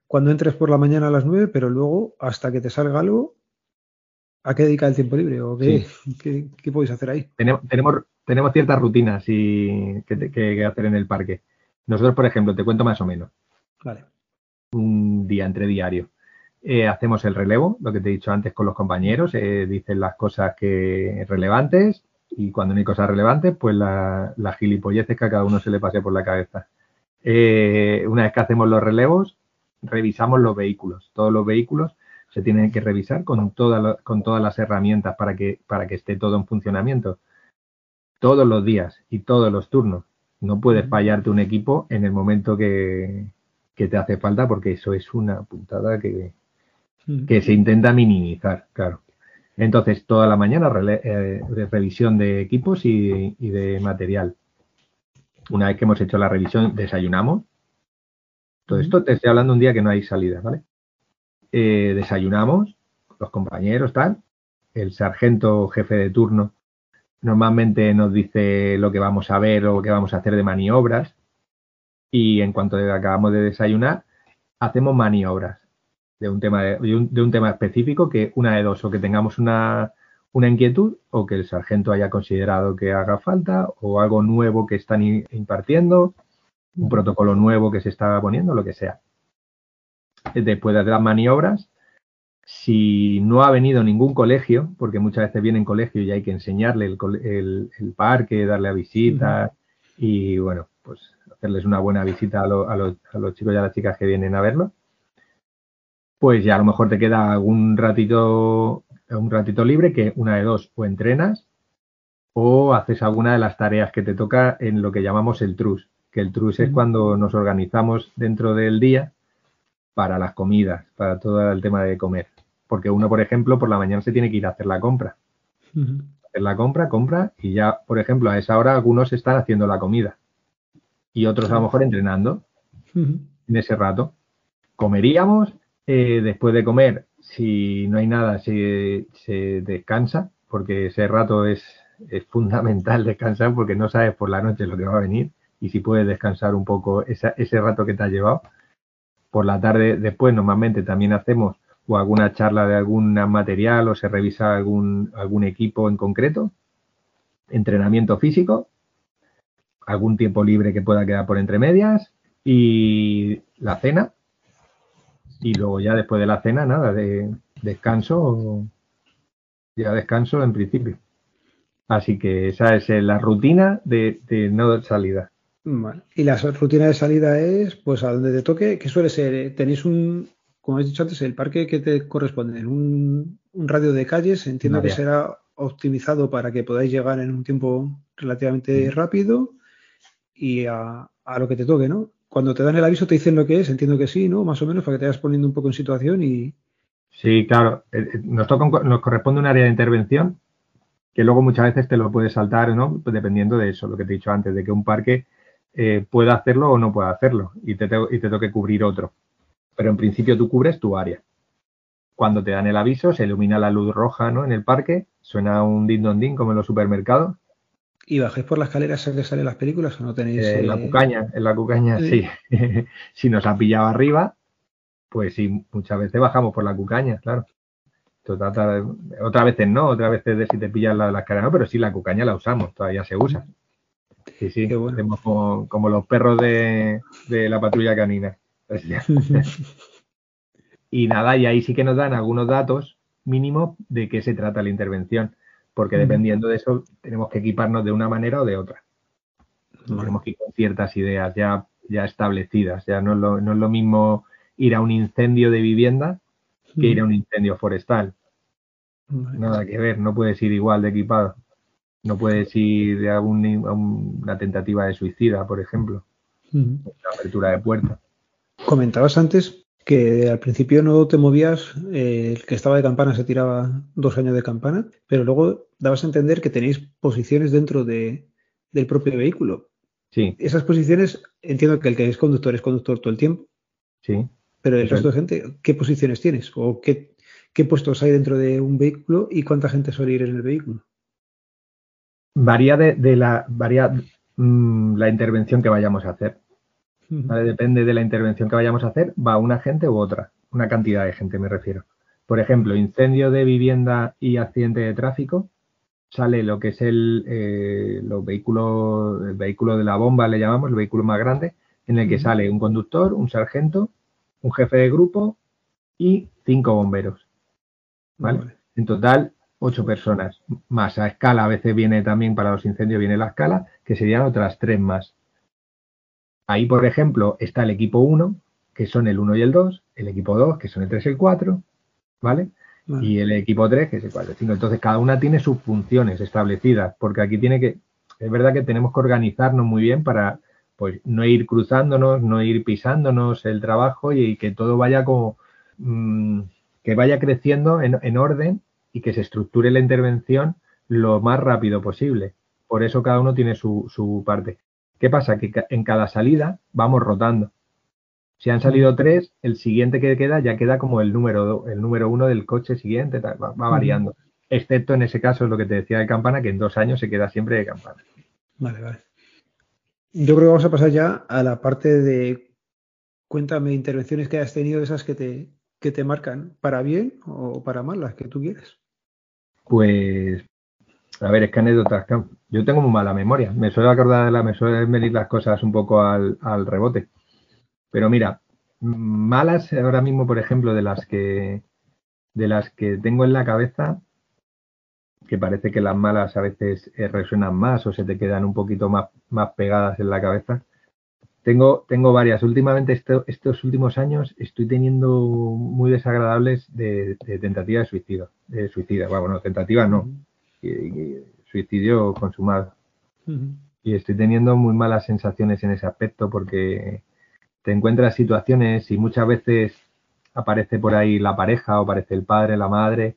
cuando entres por la mañana a las 9, pero luego hasta que te salga algo, ¿a qué dedica el tiempo libre? ¿O qué, qué, podéis hacer ahí? Tenemos, tenemos, tenemos ciertas rutinas y, que, que, hacer en el parque. Nosotros, por ejemplo, te cuento más o menos. Vale. Un día entre diario. Eh, hacemos el relevo, lo que te he dicho antes con los compañeros, eh, dicen las cosas que relevantes y cuando no hay cosas relevantes, pues las la gilipolleces que a cada uno se le pase por la cabeza. Eh, una vez que hacemos los relevos, revisamos los vehículos. Todos los vehículos se tienen que revisar con, con todas las herramientas para que, para que esté todo en funcionamiento. Todos los días y todos los turnos. No puedes fallarte un equipo en el momento que, que te hace falta porque eso es una puntada que, que se intenta minimizar, claro. Entonces, toda la mañana eh, de revisión de equipos y, de material. Una vez que hemos hecho la revisión, desayunamos. Todo esto te estoy hablando un día que no hay salida, ¿vale? Eh, desayunamos, los compañeros, tal. El sargento jefe de turno normalmente nos dice lo que vamos a ver o lo que vamos a hacer de maniobras. Y en cuanto acabamos de desayunar, hacemos maniobras de un tema, de, un, tema específico que una de dos, o que tengamos una, una inquietud o que el sargento haya considerado que haga falta o algo nuevo que están impartiendo, un protocolo nuevo que se está poniendo, lo que sea. Después de las maniobras, si no ha venido ningún colegio, porque muchas veces vienen colegio y hay que enseñarle el, el, parque, darle a visitas y bueno, pues hacerles una buena visita a, a, los, a los chicos y a las chicas que vienen a verlo, pues ya a lo mejor te queda algún ratito, un ratito libre que una de dos, o entrenas o haces alguna de las tareas que te toca en lo que llamamos el trus, que el trus es cuando nos organizamos dentro del día para las comidas, para todo el tema de comer. Porque uno, por ejemplo, por la mañana se tiene que ir a hacer la compra. Hacer la compra, compra, y ya, por ejemplo, a esa hora algunos están haciendo la comida. Y otros a lo mejor entrenando en ese rato. Comeríamos eh, después de comer, si no hay nada, se, se descansa, porque ese rato es, fundamental descansar porque no sabes por la noche lo que va a venir y si puedes descansar un poco ese rato que te has llevado. Por la tarde después normalmente también hacemos o alguna charla de algún material o se revisa algún, algún equipo en concreto, entrenamiento físico, algún tiempo libre que pueda quedar por entre medias y la cena, y luego ya después de la cena, nada, de descanso, ya descanso en principio. Así que esa es la rutina de, no salida. Y la rutina de salida es, pues, a donde te toque, que suele ser, tenéis un, como he dicho antes, el parque que te corresponde, un, un radio de calles, entiendo que será optimizado para que podáis llegar en un tiempo relativamente rápido y a, a, lo que te toque, ¿no? cuando te dan el aviso te dicen lo que es, entiendo que sí, ¿no? Más o menos, para que te vayas poniendo un poco en situación y... Sí, claro. Eh, eh, nos, toca, nos corresponde un área de intervención que luego muchas veces te lo puedes saltar, ¿no? Pues dependiendo de eso, lo que te he dicho antes, de que un parque eh, pueda hacerlo o no pueda hacerlo y te, y te toque cubrir otro. Pero en principio tú cubres tu área. Cuando te dan el aviso, se ilumina la luz roja ¿no? en el parque, suena un din don din como en los supermercados. ¿Y bajáis por las escaleras que salen las películas o no tenéis? en la eh, cucaña, en la cucaña, sí. si nos ha pillado arriba, pues sí, muchas veces bajamos por la cucaña, claro otra vez no, otra vez de si te pillas la, la cara no, pero sí la cucaña la usamos, todavía se usa. Sí, sí, como, los perros de, la patrulla canina. y nada, y ahí sí que nos dan algunos datos mínimos de qué se trata la intervención, porque dependiendo de eso tenemos que equiparnos de una manera o de otra. Tenemos que ir con ciertas ideas ya, ya establecidas, ya no es, lo, no es lo mismo ir a un incendio de vivienda que ir a un incendio forestal. Nada que ver, no puedes ir igual de equipado. No puedes ir de algún, una tentativa de suicida, por ejemplo. La apertura de puerta. Comentabas antes que al principio no te movías, eh, el que estaba de campana se tiraba dos años de campana, pero luego dabas a entender que tenéis posiciones dentro de, del propio vehículo. Sí. Esas posiciones, entiendo que el que es conductor es conductor todo el tiempo. Sí. Pero el resto de gente, ¿qué posiciones tienes? ¿O qué, qué puestos hay dentro de un vehículo y cuánta gente suele ir en el vehículo? Varía de, la, varía, mm, la intervención que vayamos a hacer. Depende de la intervención que vayamos a hacer, va una gente u otra, una cantidad de gente me refiero. Por ejemplo, incendio de vivienda y accidente de tráfico, sale lo que es el, eh, los vehículos, el vehículo de la bomba, le llamamos, el vehículo más grande, en el que sale un conductor, un sargento, un jefe de grupo y cinco bomberos. ¿vale? En total, ocho personas más. A escala, a veces viene también para los incendios, viene la escala, que serían otras tres más. Ahí, por ejemplo, está el equipo 1, que son el 1 y el 2, el equipo 2, que son el 3 y el 4, ¿vale? Y el equipo 3, que es el 4 y el 5. Entonces, cada una tiene sus funciones establecidas, porque aquí tiene que, es verdad que tenemos que organizarnos muy bien para, pues, no ir cruzándonos, no ir pisándonos el trabajo y, que todo vaya como, mm, que vaya creciendo en, orden y que se estructure la intervención lo más rápido posible. Por eso cada uno tiene su, parte. ¿Qué pasa? Que en cada salida vamos rotando. Si han salido tres, el siguiente que queda ya queda como el número, el número uno del coche siguiente, va, variando. Excepto en ese caso, lo que te decía de campana, que en dos años se queda siempre de campana. Vale, vale. Yo creo que vamos a pasar ya a la parte de cuéntame intervenciones que has tenido, esas que te, que te marcan para bien o para mal, las que tú quieres? Pues, a ver, es que anécdotas. Yo tengo muy mala memoria. Me suele acordar, me suelen venir las cosas un poco al, rebote. Pero mira, malas ahora mismo, por ejemplo, de las que de las que tengo en la cabeza, que parece que las malas a veces eh, resuenan más o se te quedan un poquito más, más pegadas en la cabeza, tengo, tengo varias. Últimamente, estos últimos años, estoy teniendo muy desagradables de, tentativa de suicidio. De suicida, bueno, tentativa no. suicidio consumado. Y estoy teniendo muy malas sensaciones en ese aspecto porque te encuentras situaciones y muchas veces aparece por ahí la pareja o aparece el padre, la madre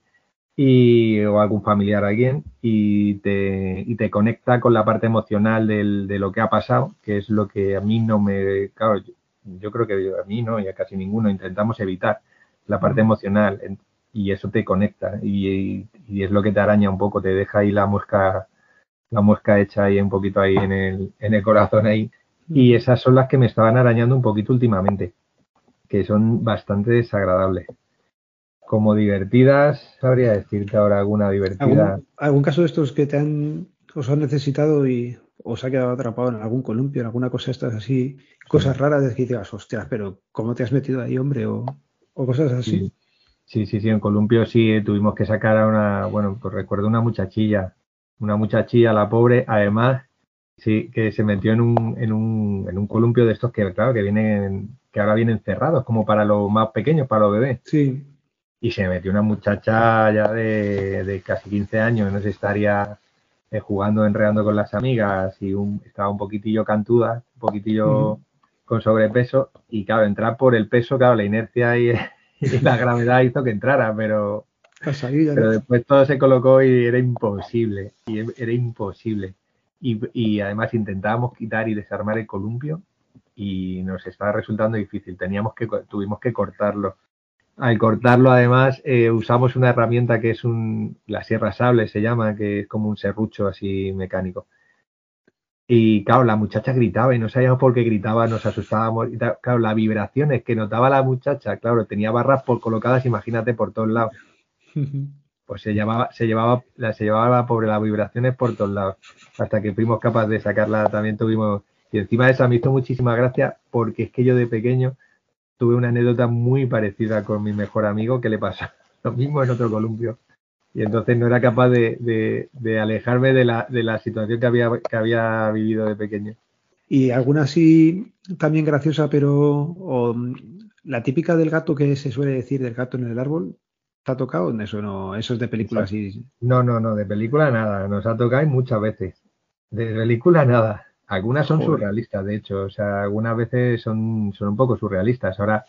y, o algún familiar, alguien, y te, y te conecta con la parte emocional del, de lo que ha pasado, que es lo que a mí no me, claro, yo, creo que a mí no, y a casi ninguno intentamos evitar la parte emocional, y eso te conecta, y, y, es lo que te araña un poco, te deja ahí la muesca, la muesca hecha ahí un poquito ahí en el, en el corazón ahí, y esas son las que me estaban arañando un poquito últimamente, que son bastante desagradables como divertidas, sabría decirte ahora alguna divertida. ¿Algún, caso de estos que te han, os han necesitado y os ha quedado atrapado en algún columpio, en alguna cosa estas así, cosas raras de que digas, hostias, pero ¿cómo te has metido ahí, hombre? O, cosas así. Sí. sí, sí, en columpio sí eh, tuvimos que sacar a una, bueno, pues recuerdo una muchachilla, una muchachilla, la pobre, además, sí, que se metió en un, en un, en un columpio de estos que, claro, que vienen, que ahora vienen cerrados, como para los más pequeños, para los bebés. Sí y se metió una muchacha ya de, casi 15 años, no sé, estaría eh, jugando, enredando con las amigas y estaba un poquitillo cantuda, un poquitillo con sobrepeso y claro, entrar por el peso, claro, la inercia y, la gravedad hizo que entrara, pero Pero después todo se colocó y era imposible. Y era imposible. Y, además intentábamos quitar y desarmar el columpio y nos estaba resultando difícil. Teníamos que, tuvimos que cortarlo. Al cortarlo, además, eh, usamos una herramienta que es un, la sierra sable, se llama, que es como un serrucho así mecánico. Y claro, la muchacha gritaba y no sabíamos por qué gritaba, nos asustábamos. Y claro, las vibraciones que notaba la muchacha, claro, tenía barras por colocadas, imagínate, por todos lados. Pues se llevaba, se llevaba, se llevaba por las vibraciones por todos lados. Hasta que fuimos capaces de sacarla, también tuvimos. Y encima de esa me hizo muchísima gracia porque es que yo de pequeño tuve una anécdota muy parecida con mi mejor amigo que le pasó lo mismo en otro columpio y entonces no era capaz de, alejarme de la, de la, situación que había, que había vivido de pequeño. ¿Y alguna así también graciosa, pero la típica del gato que se suele decir del gato en el árbol? ¿Te ha tocado? Eso no, eso es de película así. No, no, no, de película nada. Nos ha tocado muchas veces. De película nada. Algunas son surrealistas, de hecho. O sea, algunas veces son, son un poco surrealistas. Ahora,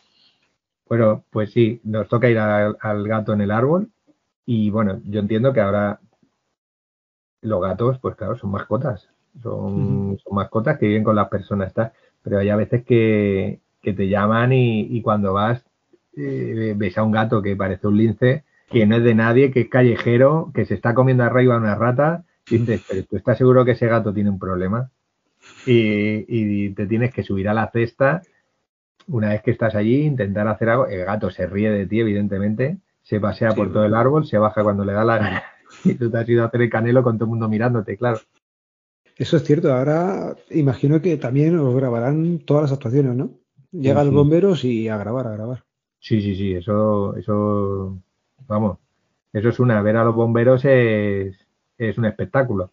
bueno, pues sí, nos toca ir al gato en el árbol y bueno, yo entiendo que ahora los gatos, pues claro, son mascotas. Son, mascotas que viven con las personas, pero hay a veces que, te llaman y, cuando vas eh, ves a un gato que parece un lince, que no es de nadie, que es callejero, que se está comiendo arriba una rata, y dices, pero tú estás seguro que ese gato tiene un problema. Y, y, te tienes que subir a la cesta. Una vez que estás allí, intentar hacer algo. El gato se ríe de ti, evidentemente, se pasea por todo el árbol, se baja cuando le da la gana. Y tú te has ido a hacer el canelo con todo el mundo mirándote, claro. Eso es cierto. Ahora imagino que también os grabarán todas las actuaciones, ¿no? Llegan los bomberos y a grabar, a grabar. Sí, sí, sí. Eso, eso, vamos, eso es una. Ver a los bomberos es, es un espectáculo.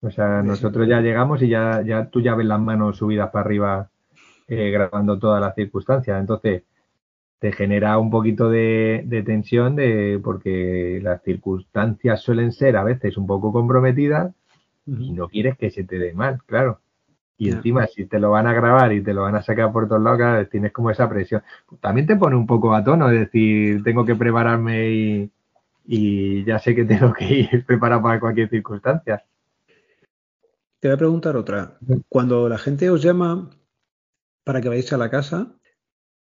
O sea, nosotros ya llegamos y ya, ya tú ya ves las manos subidas para arriba eh, grabando todas las circunstancias. Entonces, te genera un poquito de, tensión de, porque las circunstancias suelen ser a veces un poco comprometidas y no quieres que se te dé mal, claro. Y encima, si te lo van a grabar y te lo van a sacar por todos lados, claro, tienes como esa presión. También te pone un poco a tono, es decir, tengo que prepararme y, y ya sé que tengo que ir preparado para cualquier circunstancia. Te voy a preguntar otra. Cuando la gente os llama para que vayáis a la casa,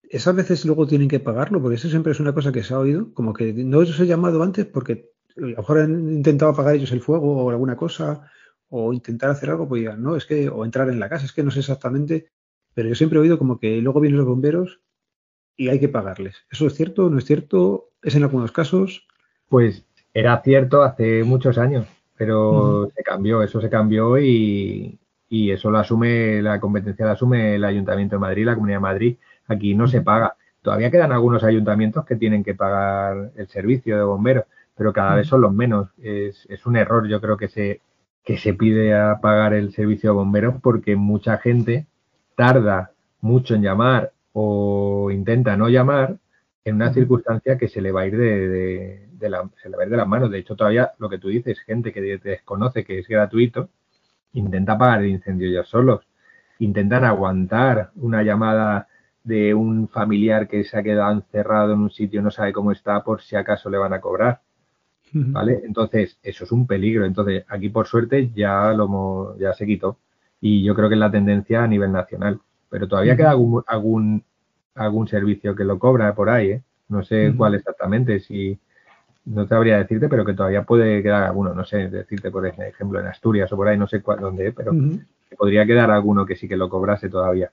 esas veces luego tienen que pagarlo, porque eso siempre es una cosa que se ha oído, como que no os he llamado antes porque a lo mejor han intentado apagar ellos el fuego o alguna cosa, o intentar hacer algo, pues digan, no, es que, o entrar en la casa, es que no sé exactamente, pero yo siempre he oído como que luego vienen los bomberos y hay que pagarles. ¿Eso es cierto? ¿No es cierto? ¿Es en algunos casos? Pues era cierto hace muchos años, pero se cambió, eso se cambió y, y eso lo asume, la competencia la asume el Ayuntamiento de Madrid, la Comunidad de Madrid Aquí no se paga. Todavía quedan algunos ayuntamientos que tienen que pagar el servicio de bomberos, pero cada vez son los menos. Es, un error, yo creo que se, que se pide a pagar el servicio de bomberos porque mucha gente tarda mucho en llamar o intenta no llamar en una circunstancia que se le va a ir de, la, se le va a ir de las manos. De hecho, todavía lo que tú dices, gente que desconoce que es gratuito, intenta pagar el incendio ya solos, intentan aguantar una llamada de un familiar que se ha quedado encerrado en un sitio, no sabe cómo está, por si acaso le van a cobrar. ¿Vale? Entonces, eso es un peligro. Entonces, aquí por suerte ya lo ya se quitó. Y yo creo que es la tendencia a nivel nacional. Pero todavía queda algún, algún, algún servicio que lo cobra por ahí, ¿eh? No sé cuál exactamente, si no te habría decirte, pero que todavía puede quedar alguno, no sé, decirte por ejemplo en Asturias o por ahí, no sé cuál, dónde, pero podría quedar alguno que sí que lo cobrase todavía.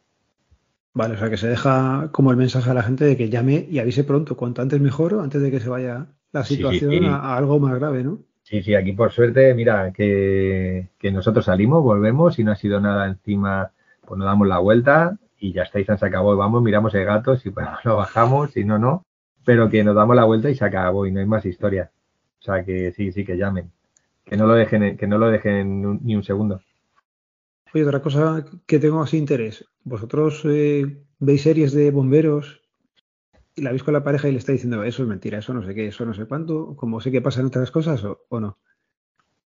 Vale, o sea que se deja como el mensaje a la gente de que llame y avise pronto, cuanto antes mejor, antes de que se vaya la situación A, algo más grave, ¿no? Sí, sí, aquí por suerte, mira, que, nosotros salimos, volvemos y no ha sido nada encima, pues nos damos la vuelta y ya estáis, se acabó, vamos, miramos el gato, si podemos lo bajamos, si no, no, pero que nos damos la vuelta y se acabó y no hay más historia. O sea que sí, sí, que llamen, que no lo dejen, que no lo dejen ni un segundo. Oye, otra cosa que tengo así interés. ¿Vosotros eh, veis series de bomberos y la veis con la pareja y le está diciendo eso es mentira, eso no sé qué, eso no sé cuánto, como sé que pasan otras cosas o, no?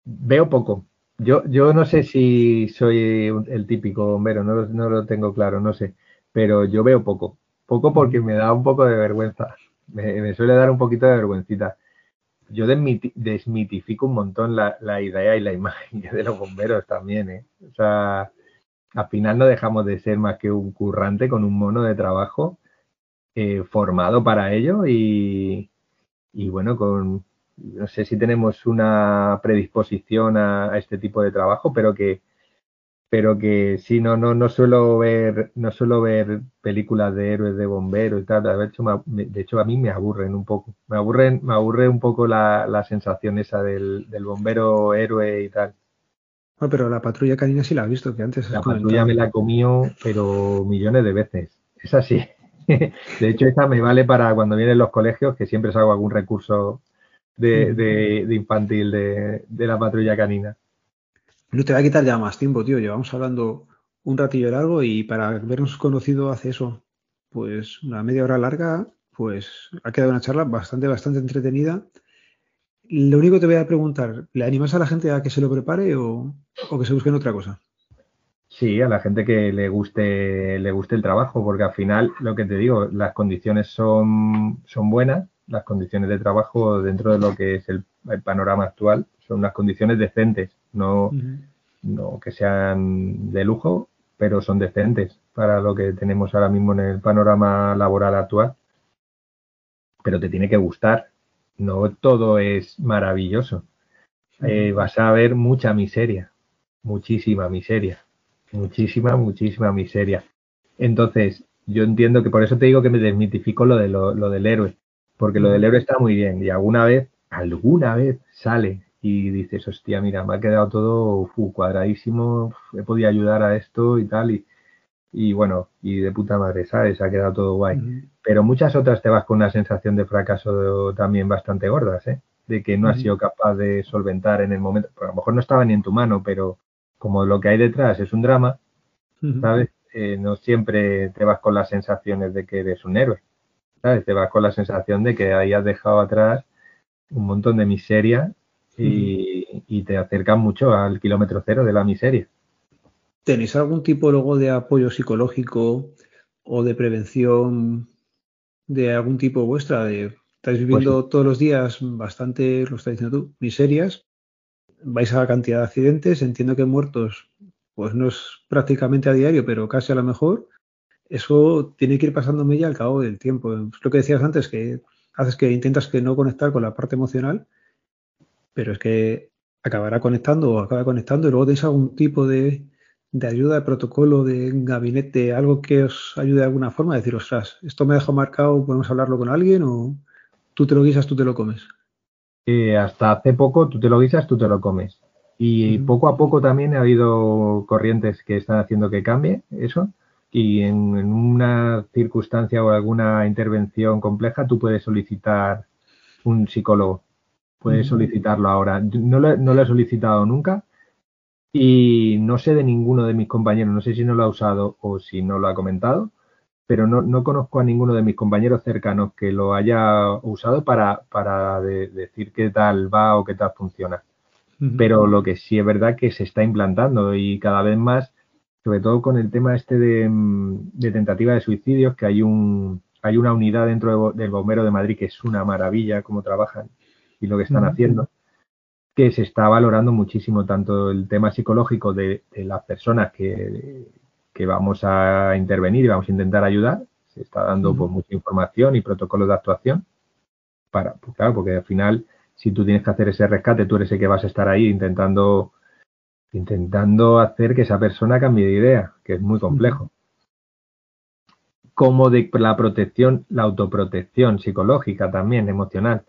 Veo poco. Yo, yo no sé si soy el típico bombero, no, no lo tengo claro, no sé, pero yo veo poco. Poco porque me da un poco de vergüenza. Me, me, suele dar un poquito de vergüencita. yo desmitifico un montón la, la, idea y la imagen de los bomberos también, ¿eh? O sea, al final no dejamos de ser más que un currante con un mono de trabajo eh, formado para ello y, y, bueno, con no sé si tenemos una predisposición a, este tipo de trabajo, pero que pero que sí, no, no, no suelo ver, no suelo ver películas de héroes de bomberos y tal. De hecho, de hecho, a mí me aburren un poco. Me aburren, me aburre un poco la, la sensación esa del, del bombero héroe y tal. Ah, pero la patrulla canina sí la has visto, que antes La patrulla me la comió, pero millones de veces. Es así. De hecho, esta me vale para cuando vienen los colegios, que siempre salgo algún recurso de, de, infantil de, de, la patrulla canina. No te va a quitar ya más tiempo, tío. Llevamos hablando un ratillo largo y para habernos conocido hace eso, pues una media hora larga, pues ha quedado una charla bastante, bastante entretenida. Lo único que te voy a preguntar, ¿le animas a la gente a que se lo prepare o, o que se busquen otra cosa? Sí, a la gente que le guste, le guste el trabajo, porque al final, lo que te digo, las condiciones son, son buenas, las condiciones de trabajo dentro de lo que es el, panorama actual son unas condiciones decentes, no, no que sean de lujo, pero son decentes para lo que tenemos ahora mismo en el panorama laboral actual. Pero te tiene que gustar, no todo es maravilloso. Eh, vas a ver mucha miseria, muchísima miseria, muchísima, muchísima miseria. Entonces, yo entiendo que por eso te digo que me desmitifico lo, de lo, del héroe, porque lo del héroe está muy bien y alguna vez, alguna vez sale y dices, hostia, mira, me ha quedado todo cuadradísimo, he podido ayudar a esto y tal, y, y bueno, y de puta madre, ¿sabes? Ha quedado todo guay. Pero muchas otras te vas con una sensación de fracaso también bastante gordas, ¿eh? De que no has sido capaz de solventar en el momento. a lo mejor no estaba ni en tu mano, pero como lo que hay detrás es un drama, ¿sabes? Eh, no siempre te vas con las sensaciones de que eres un héroe, ¿sabes? Te vas con la sensación de que ahí has dejado atrás un montón de miseria y, y te acercas mucho al kilómetro cero de la miseria. ¿Tenéis algún tipo luego de apoyo psicológico o de prevención de algún tipo vuestra? De, estáis viviendo pues todos los días bastante, lo estás diciendo tú, miserias. Vais a la cantidad de accidentes. Entiendo que muertos, pues no es prácticamente a diario, pero casi a lo mejor. Eso tiene que ir pasándome ya al cabo del tiempo. Es lo que decías antes, que haces que intentas que no conectar con la parte emocional, pero es que acabará conectando o acaba conectando y luego tenéis algún tipo de, de ayuda, de protocolo, de gabinete, algo que os ayude de alguna forma a decir, ostras, esto me ha dejado marcado, podemos hablarlo con alguien o tú te lo guisas, tú te lo comes. Eh, hasta hace poco tú te lo guisas, tú te lo comes. Y poco a poco también ha habido corrientes que están haciendo que cambie eso. Y en, una circunstancia o alguna intervención compleja tú puedes solicitar un psicólogo. Puedes solicitarlo ahora. No no lo he solicitado nunca, y no sé de ninguno de mis compañeros, no sé si no lo ha usado o si no lo ha comentado, pero no, no conozco a ninguno de mis compañeros cercanos que lo haya usado para, para decir qué tal va o qué tal funciona. Pero lo que sí es verdad que se está implantando y cada vez más, sobre todo con el tema este de, de tentativa de suicidios, que hay un hay una unidad dentro del Bombero de Madrid que es una maravilla cómo trabajan y lo que están haciendo que se está valorando muchísimo tanto el tema psicológico de, las personas que, vamos a intervenir y vamos a intentar ayudar. Se está dando pues, mucha información y protocolos de actuación para, pues, claro, porque al final, si tú tienes que hacer ese rescate, tú eres el que vas a estar ahí intentando, intentando hacer que esa persona cambie de idea, que es muy complejo. Como de la protección, la autoprotección psicológica también, emocional.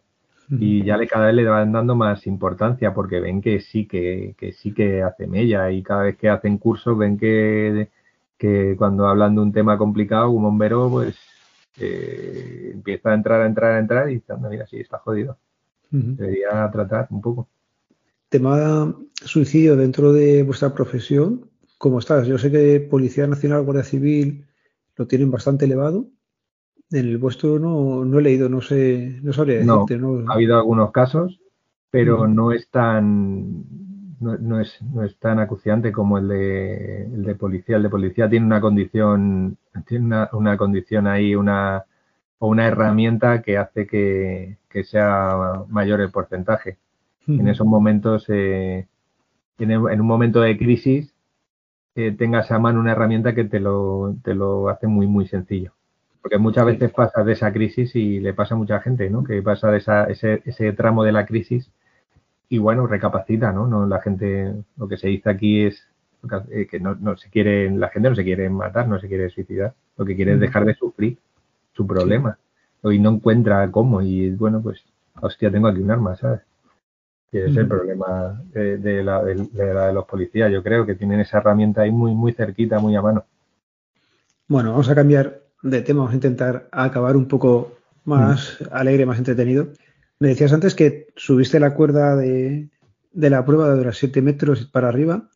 Y ya le cada vez le van dando más importancia porque ven que sí que, sí que hace mella y cada vez que hacen cursos ven que, que cuando hablan de un tema complicado un bombero pues eh, empieza a entrar a entrar a entrar y diciendo mira sí está jodido debería tratar un poco tema suicidio dentro de vuestra profesión ¿cómo estás? yo sé que Policía Nacional Guardia Civil lo tienen bastante elevado en el vuestro no, no he leído, no sé, no sabría decirte. No, ha habido algunos casos, pero no es tan no, es, no es tan acuciante como el de, el de policía. El de policía tiene una condición, tiene una, una condición ahí, una, o una herramienta que hace que, sea mayor el porcentaje. En esos momentos, eh, en, un momento de crisis, eh, tengas a mano una herramienta que te lo, te lo hace muy, muy sencillo. Porque muchas veces pasa de esa crisis y le pasa a mucha gente, ¿no? Que pasa de esa, ese, ese tramo de la crisis y bueno, recapacita, ¿no? no La gente, lo que se dice aquí es eh, que no, no, se quiere, la gente no se quiere matar, no se quiere suicidar, lo que quiere es dejar de sufrir su problema y no encuentra cómo y bueno, pues hostia, tengo aquí un arma, ¿sabes? Ese es el problema de, la, de, los policías, yo creo que tienen esa herramienta ahí muy, muy cerquita, muy a mano. Bueno, vamos a cambiar de tema, vamos a intentar acabar un poco más alegre, más entretenido. Me decías antes que subiste la cuerda de, la prueba de los 7 metros para arriba.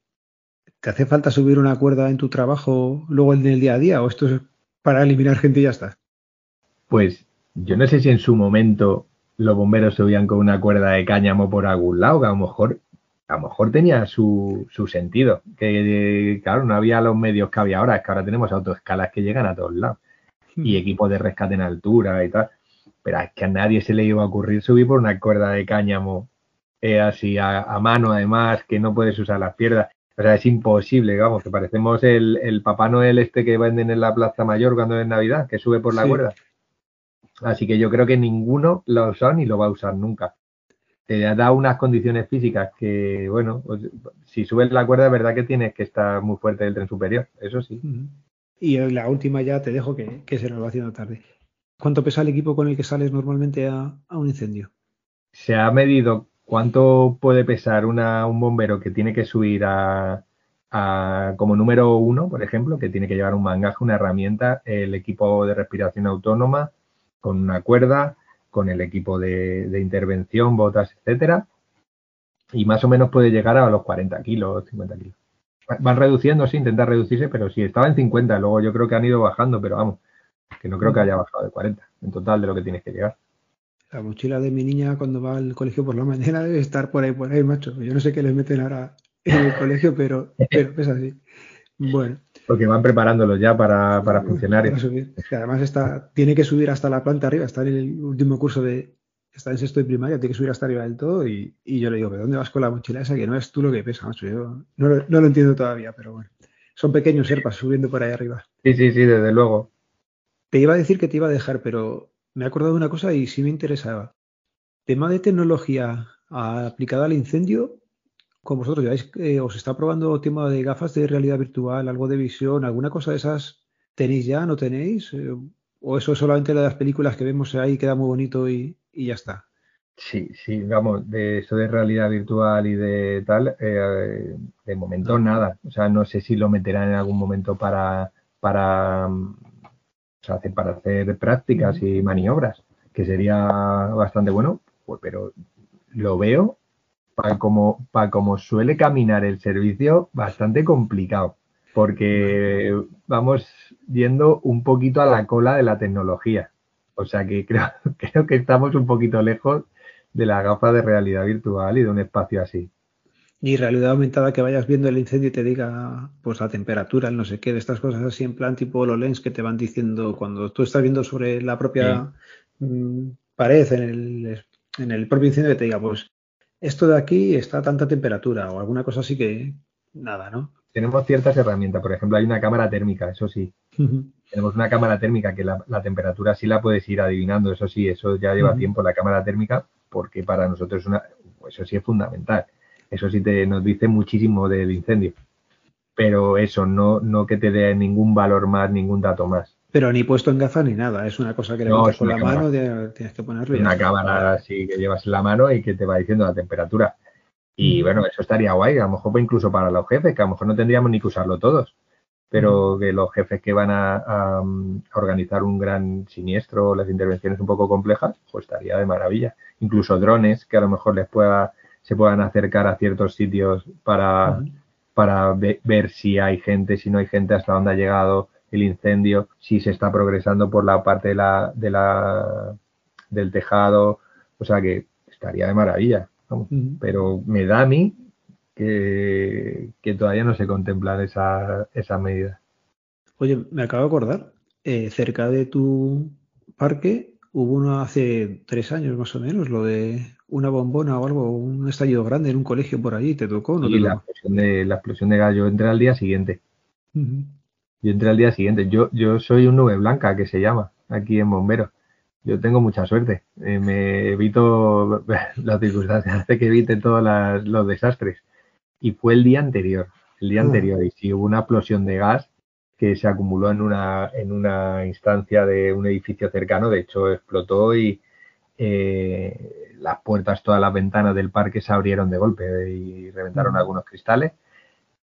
¿Te hace falta subir una cuerda en tu trabajo luego en el día a día o esto es para eliminar gente y ya está? Pues yo no sé si en su momento los bomberos subían con una cuerda de cáñamo por algún lado, que a lo mejor, a lo mejor tenía su, su sentido. Que claro, no había los medios que había ahora, es que ahora tenemos autoescalas que llegan a todos lados. Y hmm. equipos de rescate en altura y tal pero es que a nadie se le iba a ocurrir subir por una cuerda de cáñamo eh, así a, mano, además, que no puedes usar las piernas. O sea, es imposible, vamos, que parecemos el, el, Papá Noel este que venden en la Plaza Mayor cuando es Navidad, que sube por la cuerda. Así que yo creo que ninguno lo ha usado ni lo va a usar nunca. Te da unas condiciones físicas que, bueno, pues, si subes la cuerda, es verdad que tienes que estar muy fuerte del tren superior, eso sí. Y la última ya te dejo que, que se nos va haciendo tarde. ¿Cuánto pesa el equipo con el que sales normalmente a, un incendio? Se ha medido cuánto puede pesar una, un bombero que tiene que subir a, como número uno, por ejemplo, que tiene que llevar un mangaje, una herramienta, el equipo de respiración autónoma con una cuerda, con el equipo de, intervención, botas, etcétera, y más o menos puede llegar a los 40 kilos, 50 kilos. Van reduciendo, sí, intenta reducirse, pero sí, estaba en 50, luego yo creo que han ido bajando, pero vamos, que no creo que haya bajado de 40 en total de lo que tienes que llegar. La mochila de mi niña cuando va al colegio por la mañana debe estar por ahí, por ahí, macho. Yo no sé qué les meten ahora en el colegio, pero, pero es así. Bueno. Porque van preparándolos ya para, para funcionar. además está, tiene que subir hasta la planta arriba, está en el último curso de, está en sexto de primaria, tiene que subir hasta arriba del todo y, y yo le digo, ¿pero dónde vas con la mochila esa? Que no es tú lo que pesa, macho. Yo no, no lo entiendo todavía, pero bueno. Son pequeños serpas subiendo por ahí arriba. Sí, sí, sí, desde luego. Te iba a decir que te iba a dejar, pero me he acordado de una cosa y sí me interesaba. Tema de tecnología aplicada al incendio, con vosotros ya eh, os está probando tema de gafas de realidad virtual, algo de visión, alguna cosa de esas, ¿tenéis ya, no tenéis? Eh, ¿O eso es solamente de las películas que vemos ahí, queda muy bonito y, ya está? Sí, sí, vamos, de eso de realidad virtual y de tal, eh, de momento nada. O sea, no sé si lo meterán en algún momento para, para o sea, para hacer prácticas y maniobras, que sería bastante bueno, pues, pero lo veo para como, para como suele caminar el servicio bastante complicado, porque vamos yendo un poquito a la cola de la tecnología. O sea que creo, creo que estamos un poquito lejos de la gafa de realidad virtual y de un espacio así. Y realidad aumentada que vayas viendo el incendio y te diga pues la temperatura, el no sé qué, de estas cosas así en plan tipo lens que te van diciendo cuando tú estás viendo sobre la propia mm, pared en el, en el propio incendio que te diga pues esto de aquí está a tanta temperatura o alguna cosa así que nada, ¿no? Tenemos ciertas herramientas, por ejemplo hay una cámara térmica, eso sí. Tenemos una cámara térmica que la, temperatura sí la puedes ir adivinando, eso sí, eso ya lleva tiempo la cámara térmica porque para nosotros es una, eso sí es fundamental eso sí te nos dice muchísimo del incendio. Pero eso, no, no que te dé ningún valor más, ningún dato más. Pero ni puesto en gafas ni nada, es una cosa que le no, con la mano, tienes que ponerlo. Una cámara así que llevas en la mano y que te va diciendo la temperatura. Y mm. bueno, eso estaría guay, a lo mejor incluso para los jefes, que a lo mejor no tendríamos ni que usarlo todos, pero mm. que los jefes que van a, a, organizar un gran siniestro, las intervenciones un poco complejas, pues estaría de maravilla. Incluso drones que a lo mejor les pueda se puedan acercar a ciertos sitios para, para ver si hay gente, si no hay gente, hasta dónde ha llegado el incendio, si se está progresando por la parte de la, de la, del tejado, o sea que estaría de maravilla. Pero me da a mí que, que todavía no se contemplan esa, esa medida. Oye, me acabo de acordar, eh, cerca de tu parque hubo uno hace tres años más o menos, lo de una bombona o algo, un estallido grande en un colegio por allí, ¿te tocó? ¿no la, explosión de, la explosión de gas, yo entré al día siguiente. Yo entré al día siguiente. Yo, yo soy un nube blanca que se llama aquí en Bomberos. Yo tengo mucha suerte. Eh, me evito las circunstancias, hace que evite todos los desastres. Y fue el día anterior, el día ah. anterior. Y si hubo una explosión de gas que se acumuló en una, en una instancia de un edificio cercano. De hecho, explotó y eh, las puertas, todas las ventanas del parque se abrieron de golpe y reventaron algunos cristales.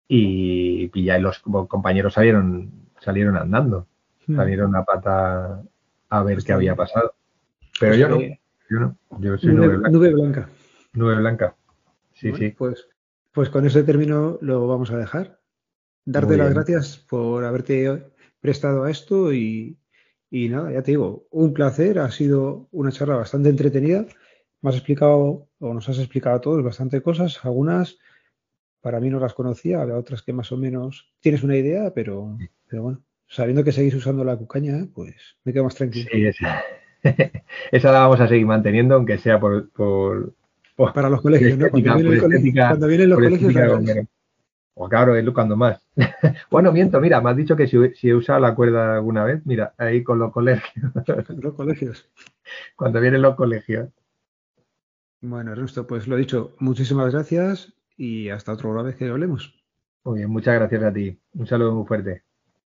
Y, y ya los compañeros salieron, salieron andando. Salieron a pata a ver qué había pasado. Pero yo no, yo no, yo soy nube, blanca. Nube blanca. Sí, sí. Pues, pues con ese término lo vamos a dejar. Darte las gracias por haberte prestado a esto y, y, nada, ya te digo, un placer. Ha sido una charla bastante entretenida. Me has explicado, o nos has explicado a todos bastante cosas. Algunas para mí no las conocía, había otras que más o menos tienes una idea, pero, pero bueno, sabiendo que seguís usando la cucaña, pues me quedo más tranquilo. Sí, esa, esa la vamos a seguir manteniendo, aunque sea por... por, para los colegios, ¿no? Cuando, vienen, los colegios... O claro, es cuando más. bueno, miento, mira, me has dicho que si, he usado la cuerda alguna vez, mira, ahí con los colegios. los colegios. Cuando vienen los colegios. Bueno, Ernesto, pues lo dicho, muchísimas gracias y hasta otra vez que hablemos. Muy bien, muchas gracias a ti. Un saludo muy fuerte.